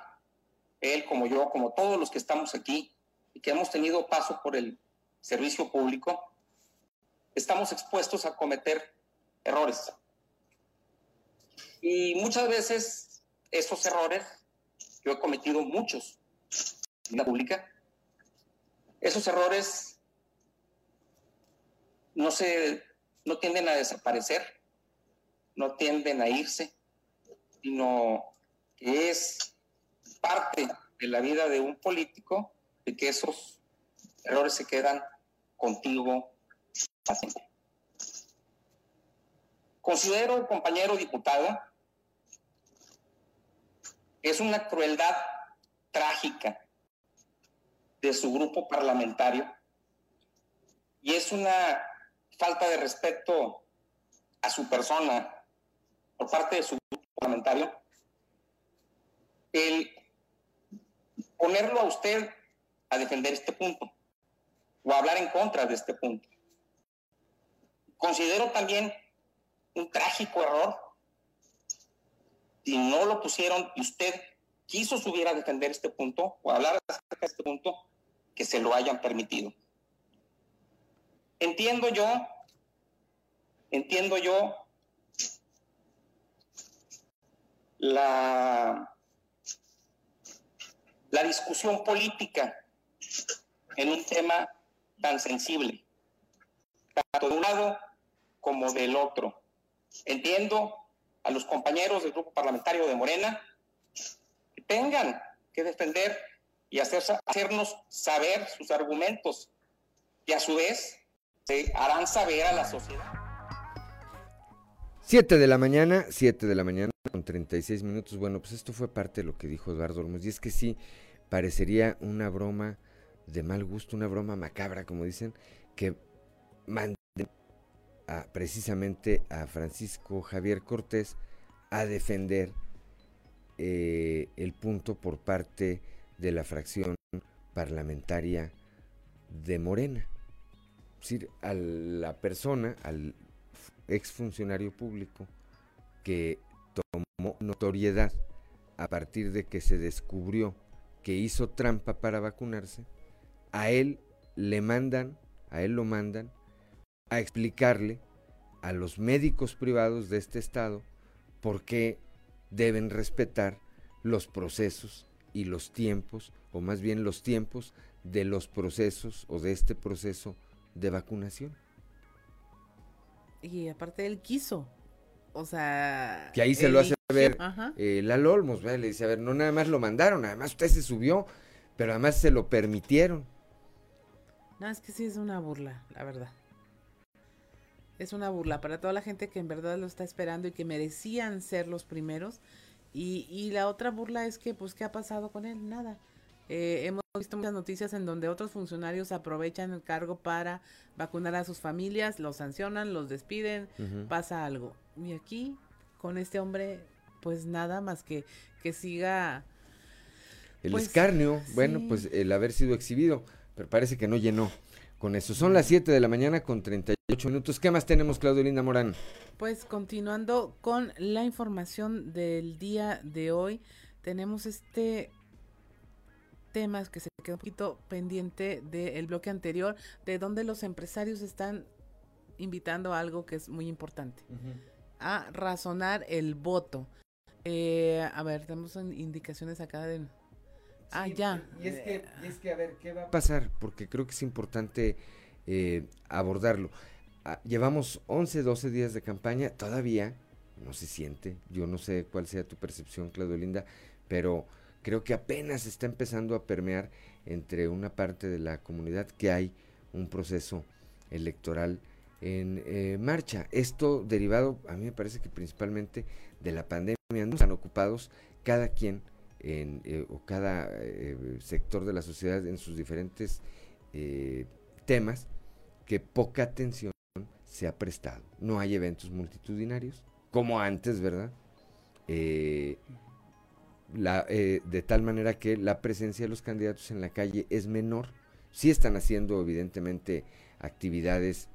él como yo, como todos los que estamos aquí y que hemos tenido paso por el servicio público, estamos expuestos a cometer errores. Y muchas veces esos errores, yo he cometido muchos en la pública, esos errores no se no tienden a desaparecer, no tienden a irse, sino que es parte de la vida de un político de que esos errores se quedan contigo paciente. Considero, compañero diputado, es una crueldad trágica de su grupo parlamentario. Y es una falta de respeto a su persona por parte de su grupo parlamentario. El ponerlo a usted a defender este punto o hablar en contra de este punto. Considero también un trágico error. Si no lo pusieron y usted quiso subir a defender este punto o hablar acerca de este punto, que se lo hayan permitido. Entiendo yo, entiendo yo la, la discusión política en un tema tan sensible, tanto de un lado como del otro. Entiendo a los compañeros del grupo parlamentario de Morena que tengan que defender y hacer, hacernos saber sus argumentos y a su vez se harán saber a la sociedad. 7 de la mañana, 7 de la mañana con 36 minutos. Bueno, pues esto fue parte de lo que dijo Eduardo Olmos. Y es que sí, parecería una broma de mal gusto, una broma macabra, como dicen, que manden precisamente a Francisco Javier Cortés a defender eh, el punto por parte la fracción parlamentaria de Morena. Es decir, a la persona, al exfuncionario público que tomó notoriedad a partir de que se descubrió que hizo trampa para vacunarse, a él le mandan, a él lo mandan a explicarle a los médicos privados de este estado por qué deben respetar los procesos y los tiempos, o más bien los tiempos de los procesos o de este proceso de vacunación. Y aparte él quiso, o sea... Que ahí se lo hace ver eh, la Lolmos, le dice, a ver, no nada más lo mandaron, además usted se subió, pero además se lo permitieron. No, es que sí es una burla, la verdad. Es una burla para toda la gente que en verdad lo está esperando y que merecían ser los primeros. Y, y la otra burla es que, pues, ¿qué ha pasado con él? Nada. Eh, hemos visto muchas noticias en donde otros funcionarios aprovechan el cargo para vacunar a sus familias, los sancionan, los despiden, pasa algo. Y aquí, con este hombre, pues nada más que que siga... El pues, escarnio, bueno, pues el haber sido exhibido, pero parece que no llenó con eso. Son las 7 de la mañana con 38 minutos. ¿Qué más tenemos, Claudio Linda Morán? Pues continuando con la información del día de hoy, tenemos este tema que se quedó un poquito pendiente del bloque anterior, de donde los empresarios están invitando a algo que es muy importante, a razonar el voto. Eh, a ver, tenemos indicaciones acá de Ah, ya. Y es, que, a ver, ¿qué va a pasar? Porque creo que es importante eh, abordarlo. Ah, llevamos 11, 12 días de campaña, todavía no se siente. Yo no sé cuál sea tu percepción, Claudio Linda, pero creo que apenas está empezando a permear entre una parte de la comunidad que hay un proceso electoral en eh, marcha. Esto derivado, a mí me parece que principalmente de la pandemia, están ocupados cada quien en, eh, o cada eh, sector de la sociedad en sus diferentes eh, temas que poca atención se ha prestado. No hay eventos multitudinarios, como antes, ¿verdad? De tal manera que la presencia de los candidatos en la calle es menor. Sí están haciendo, evidentemente, actividades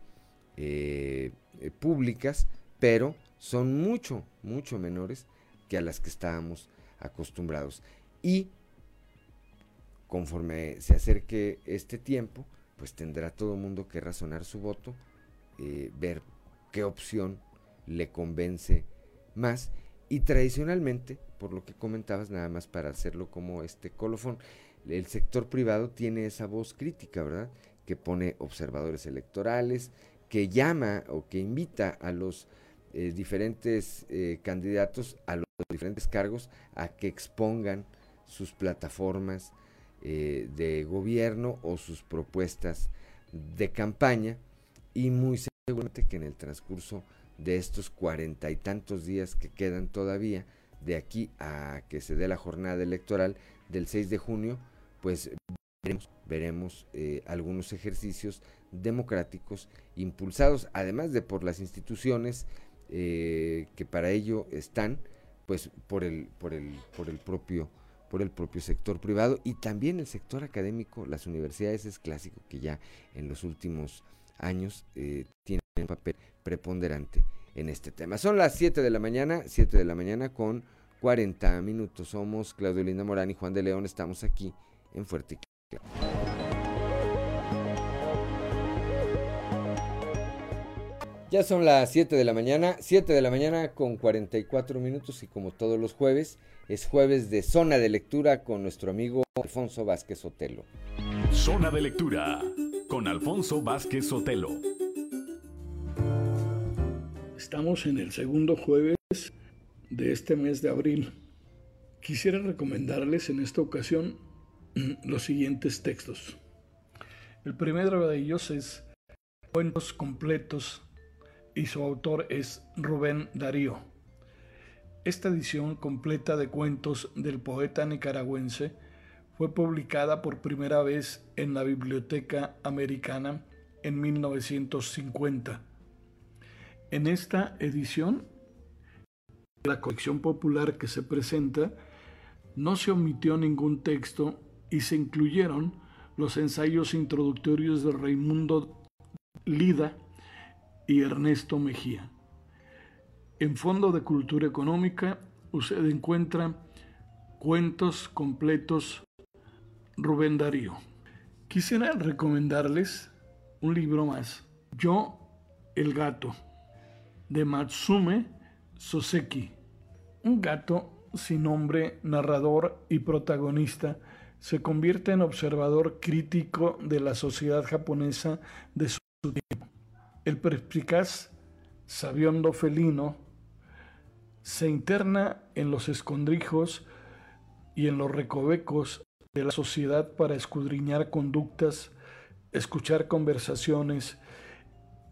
públicas, pero son mucho, mucho menores que a las que estábamos acostumbrados. Y conforme se acerque este tiempo, pues tendrá todo el mundo que razonar su voto, eh, ver qué opción le convence más. Y tradicionalmente, por lo que comentabas, nada más para hacerlo como este colofón, el sector privado tiene esa voz crítica, ¿verdad? Que pone observadores electorales, que llama o que invita a los eh, diferentes eh, candidatos a los diferentes cargos a que expongan sus plataformas eh, de gobierno o sus propuestas de campaña. Y muy seguramente que en el transcurso de estos cuarenta y tantos días que quedan todavía de aquí a que se dé la jornada electoral del 6 de junio, pues veremos, veremos algunos ejercicios democráticos impulsados, además de por las instituciones eh, que para ello están pues por el por el por el propio por el propio sector privado y también el sector académico. Las universidades es clásico que ya en los últimos años eh, tienen un papel preponderante en este tema. Son las 7 de la mañana 7 de la mañana con 40 minutos. Somos Claudio Linda Morán y Juan de León. Estamos aquí en Fuerte Ya son las 7 de la mañana, 7 de la mañana con 44 minutos y como todos los jueves, es jueves de zona de lectura con nuestro amigo Alfonso Vázquez Sotelo. Zona de lectura con Alfonso Vázquez Sotelo. Estamos en el segundo jueves de este mes de abril. Quisiera recomendarles en esta ocasión los siguientes textos. El primero de ellos es Cuentos completos y su autor es Rubén Darío. Esta edición completa de cuentos del poeta nicaragüense fue publicada por primera vez en la Biblioteca Americana en 1950. En esta edición, la colección popular que se presenta, no se omitió ningún texto y se incluyeron los ensayos introductorios de Raimundo Lida y Ernesto Mejía. En Fondo de Cultura Económica usted encuentra cuentos completos Rubén Darío. Quisiera recomendarles un libro más, Yo, el gato, de Matsume Soseki. Un gato sin nombre, narrador y protagonista se convierte en observador crítico de la sociedad japonesa de su tiempo. El perspicaz sabiondo felino se interna en los escondrijos y en los recovecos de la sociedad para escudriñar conductas, escuchar conversaciones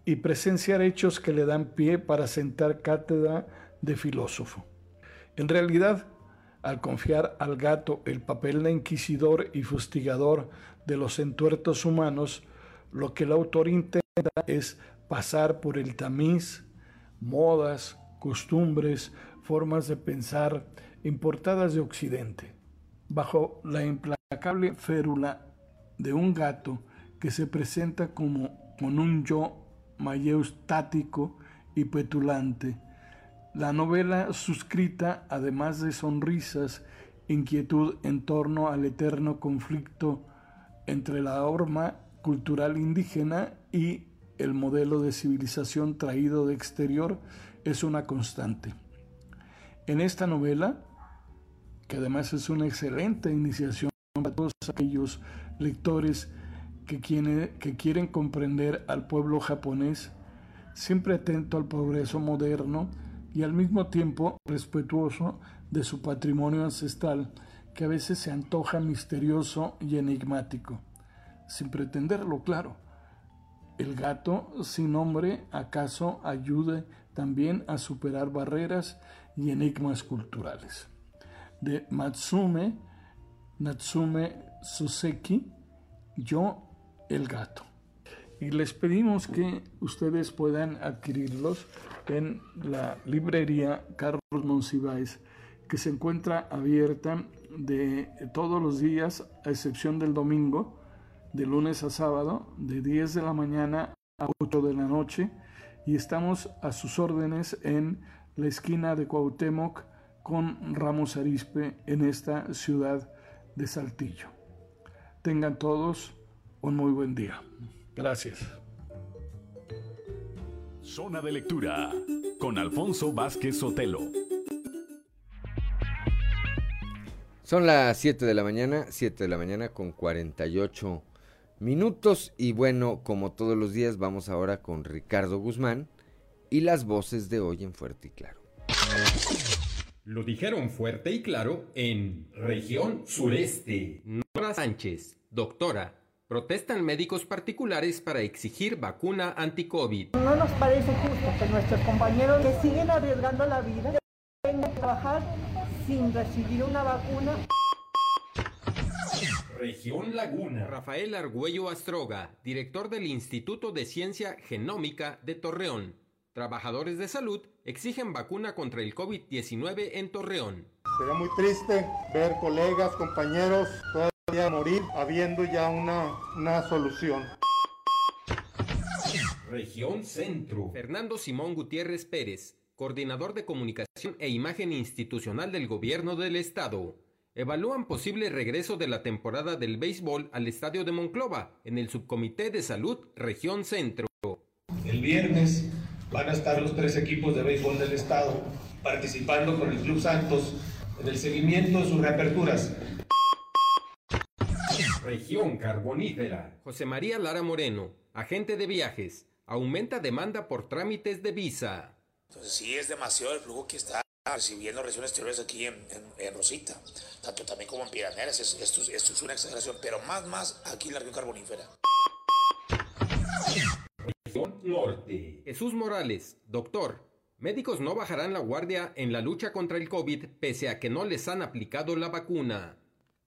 y presenciar hechos que le dan pie para sentar cátedra de filósofo. En realidad, al confiar al gato el papel de inquisidor y fustigador de los entuertos humanos, lo que el autor intenta es pasar por el tamiz, modas, costumbres, formas de pensar importadas de Occidente, bajo la implacable férula de un gato que se presenta como con un yo mayeustático y petulante, la novela suscrita, además de sonrisas, inquietud en torno al eterno conflicto entre la norma cultural indígena y el modelo de civilización traído de exterior, es una constante. En esta novela, que además es una excelente iniciación para todos aquellos lectores que, que quieren comprender al pueblo japonés, siempre atento al progreso moderno, y al mismo tiempo respetuoso de su patrimonio ancestral, que a veces se antoja misterioso y enigmático, sin pretenderlo claro. El gato sin nombre acaso ayude también a superar barreras y enigmas culturales. De Matsume Natsume Suseki, Yo el gato. Y les pedimos que ustedes puedan adquirirlos en la librería Carlos Monsiváis, que se encuentra abierta de todos los días, a excepción del domingo, de lunes a sábado, de 10 de la mañana a 8 de la noche, y estamos a sus órdenes en la esquina de Cuauhtémoc con Ramos Arispe en esta ciudad de Saltillo. Tengan todos un muy buen día. Gracias. Zona de lectura con Alfonso Vázquez Sotelo. Son las 7 de la mañana, 7 de la mañana con 48 minutos y bueno, como todos los días vamos ahora con Ricardo Guzmán y las voces de hoy en Fuerte y Claro. Lo dijeron fuerte y claro en región sureste. Nora Sánchez, doctora, Protestan médicos particulares para exigir vacuna anti-COVID. No nos parece justo que nuestros compañeros que siguen arriesgando la vida tengan que trabajar sin recibir una vacuna. Región Laguna. Rafael Argüello Astroga, director del Instituto de Ciencia Genómica de Torreón. Trabajadores de salud exigen vacuna contra el COVID-19 en Torreón. Sería muy triste ver colegas, compañeros, a morir habiendo ya una, una solución. Región Centro. Fernando Simón Gutiérrez Pérez, coordinador de comunicación e imagen institucional del gobierno del estado. Evalúan posible regreso de la temporada del béisbol al estadio de Monclova en el subcomité de salud Región Centro. El viernes van a estar los tres equipos de béisbol del estado participando con el Club Santos en el seguimiento de sus reaperturas Región carbonífera. José María Lara Moreno, agente de viajes. Aumenta demanda por trámites de visa. Entonces sí es demasiado el flujo que está recibiendo regiones exteriores aquí en, Rosita, tanto también como en Piraneras. Esto, es una exageración, pero más, más aquí en la región carbonífera. Región Norte. Jesús Morales, doctor. Médicos no bajarán la guardia en la lucha contra el COVID pese a que no les han aplicado la vacuna.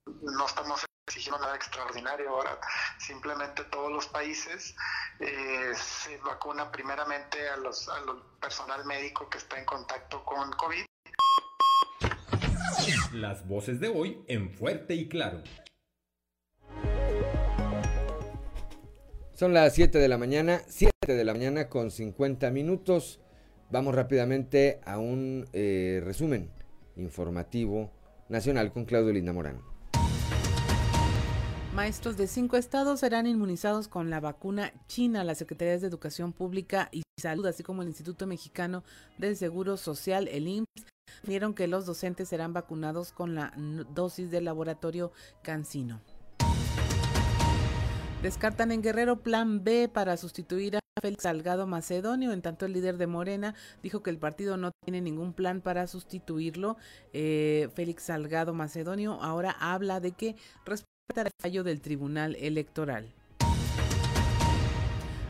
No estamos exigiendo nada extraordinario ahora, simplemente todos los países eh, se vacunan primeramente a los, a los personal médico que está en contacto con COVID. Las voces de hoy en fuerte y claro. Son las 7 de la mañana, 7 de la mañana con 50 minutos. Vamos rápidamente a un eh, resumen informativo nacional con Claudio Linda Morán. Maestros de cinco estados serán inmunizados con la vacuna china. Las Secretarías de Educación Pública y Salud, así como el Instituto Mexicano del Seguro Social, el IMSS, dijeron que los docentes serán vacunados con la dosis del laboratorio Cancino. Descartan en Guerrero plan B para sustituir a Félix Salgado Macedonio. En tanto, el líder de Morena dijo que el partido no tiene ningún plan para sustituirlo. Eh, Félix Salgado Macedonio ahora habla de que el fallo del Tribunal Electoral.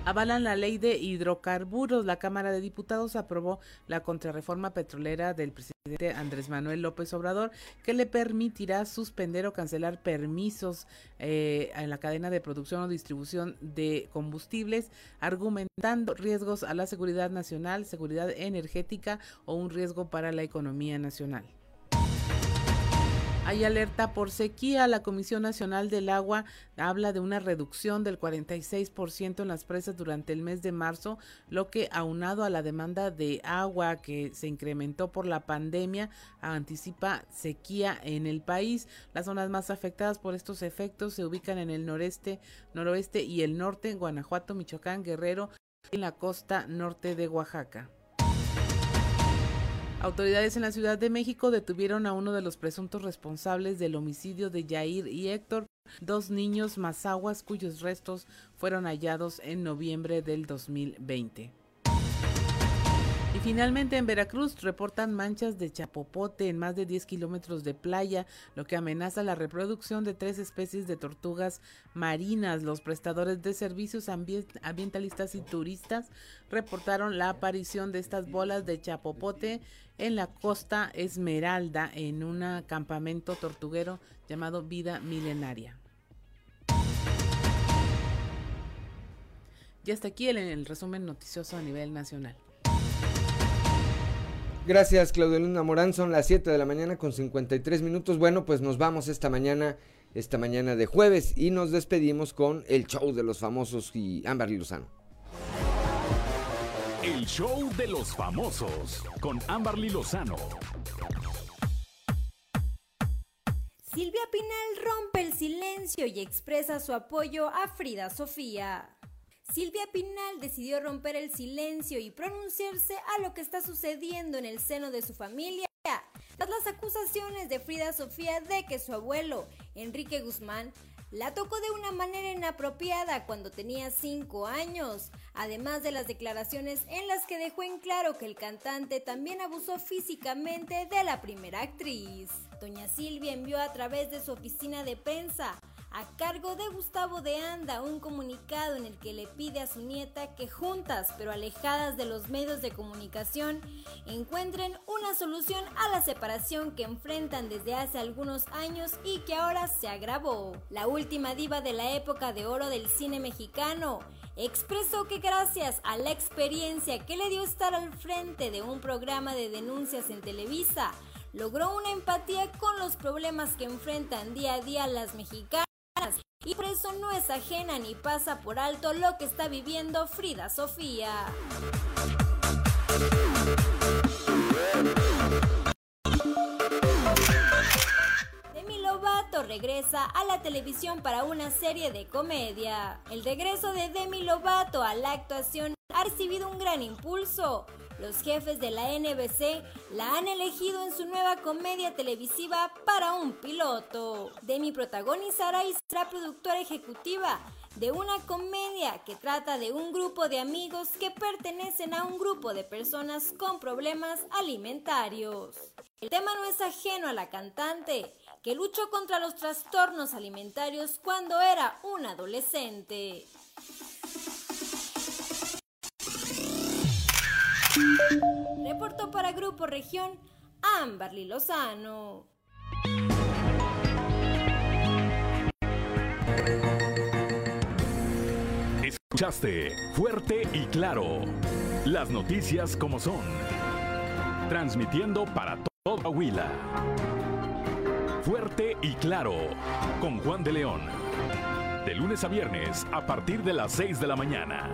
Avalan la ley de hidrocarburos. La Cámara de Diputados aprobó la contrarreforma petrolera del presidente Andrés Manuel López Obrador, que le permitirá suspender o cancelar permisos eh, en la cadena de producción o distribución de combustibles, argumentando riesgos a la seguridad nacional, seguridad energética o un riesgo para la economía nacional. Hay alerta por sequía. La Comisión Nacional del Agua habla de una reducción del 46% en las presas durante el mes de marzo, lo que aunado a la demanda de agua que se incrementó por la pandemia, anticipa sequía en el país. Las zonas más afectadas por estos efectos se ubican en el noreste, noroeste y el norte, en Guanajuato, Michoacán, Guerrero y en la costa norte de Oaxaca. Autoridades en la Ciudad de México detuvieron a uno de los presuntos responsables del homicidio de Yair y Héctor, dos niños mazaguas cuyos restos fueron hallados en noviembre del 2020. Finalmente en Veracruz reportan manchas de chapopote en más de 10 kilómetros de playa, lo que amenaza la reproducción de tres especies de tortugas marinas. Los prestadores de servicios ambientalistas y turistas reportaron la aparición de estas bolas de chapopote en la costa Esmeralda en un campamento tortuguero llamado Vida Milenaria. Y hasta aquí el, el resumen noticioso a nivel nacional. Gracias, Claudio Luna Morán. Son las 7 de la mañana con 53 minutos. Bueno, pues nos vamos esta mañana, esta mañana de jueves, y nos despedimos con el show de los famosos y Amberly Lozano. El show de los famosos con Amberly Lozano. Silvia Pinal rompe el silencio y expresa su apoyo a Frida Sofía. Silvia Pinal decidió romper el silencio y pronunciarse a lo que está sucediendo en el seno de su familia, tras las acusaciones de Frida Sofía de que su abuelo, Enrique Guzmán, la tocó de una manera inapropiada cuando tenía 5 años, además de las declaraciones en las que dejó en claro que el cantante también abusó físicamente de la primera actriz. Doña Silvia envió a través de su oficina de prensa a cargo de Gustavo de Anda un comunicado en el que le pide a su nieta que juntas pero alejadas de los medios de comunicación encuentren una solución a la separación que enfrentan desde hace algunos años y que ahora se agravó. La última diva de la época de oro del cine mexicano expresó que gracias a la experiencia que le dio estar al frente de un programa de denuncias en Televisa, logró una empatía con los problemas que enfrentan día a día las mexicanas y por eso no es ajena ni pasa por alto lo que está viviendo Frida Sofía. Demi Lovato regresa a la televisión para una serie de comedia. El regreso de Demi Lovato a la actuación ha recibido un gran impulso. Los jefes de la NBC la han elegido en su nueva comedia televisiva para un piloto. Demi protagonizará y será productora ejecutiva de una comedia que trata de un grupo de amigos que pertenecen a un grupo de personas con problemas alimentarios. El tema no es ajeno a la cantante, que luchó contra los trastornos alimentarios cuando era un adolescente. Reportó para Grupo Región Amberly Lozano. Escuchaste fuerte y claro las noticias como son, transmitiendo para todo Coahuila. Fuerte y claro con Juan de León. De lunes a viernes a partir de las 6 de la mañana.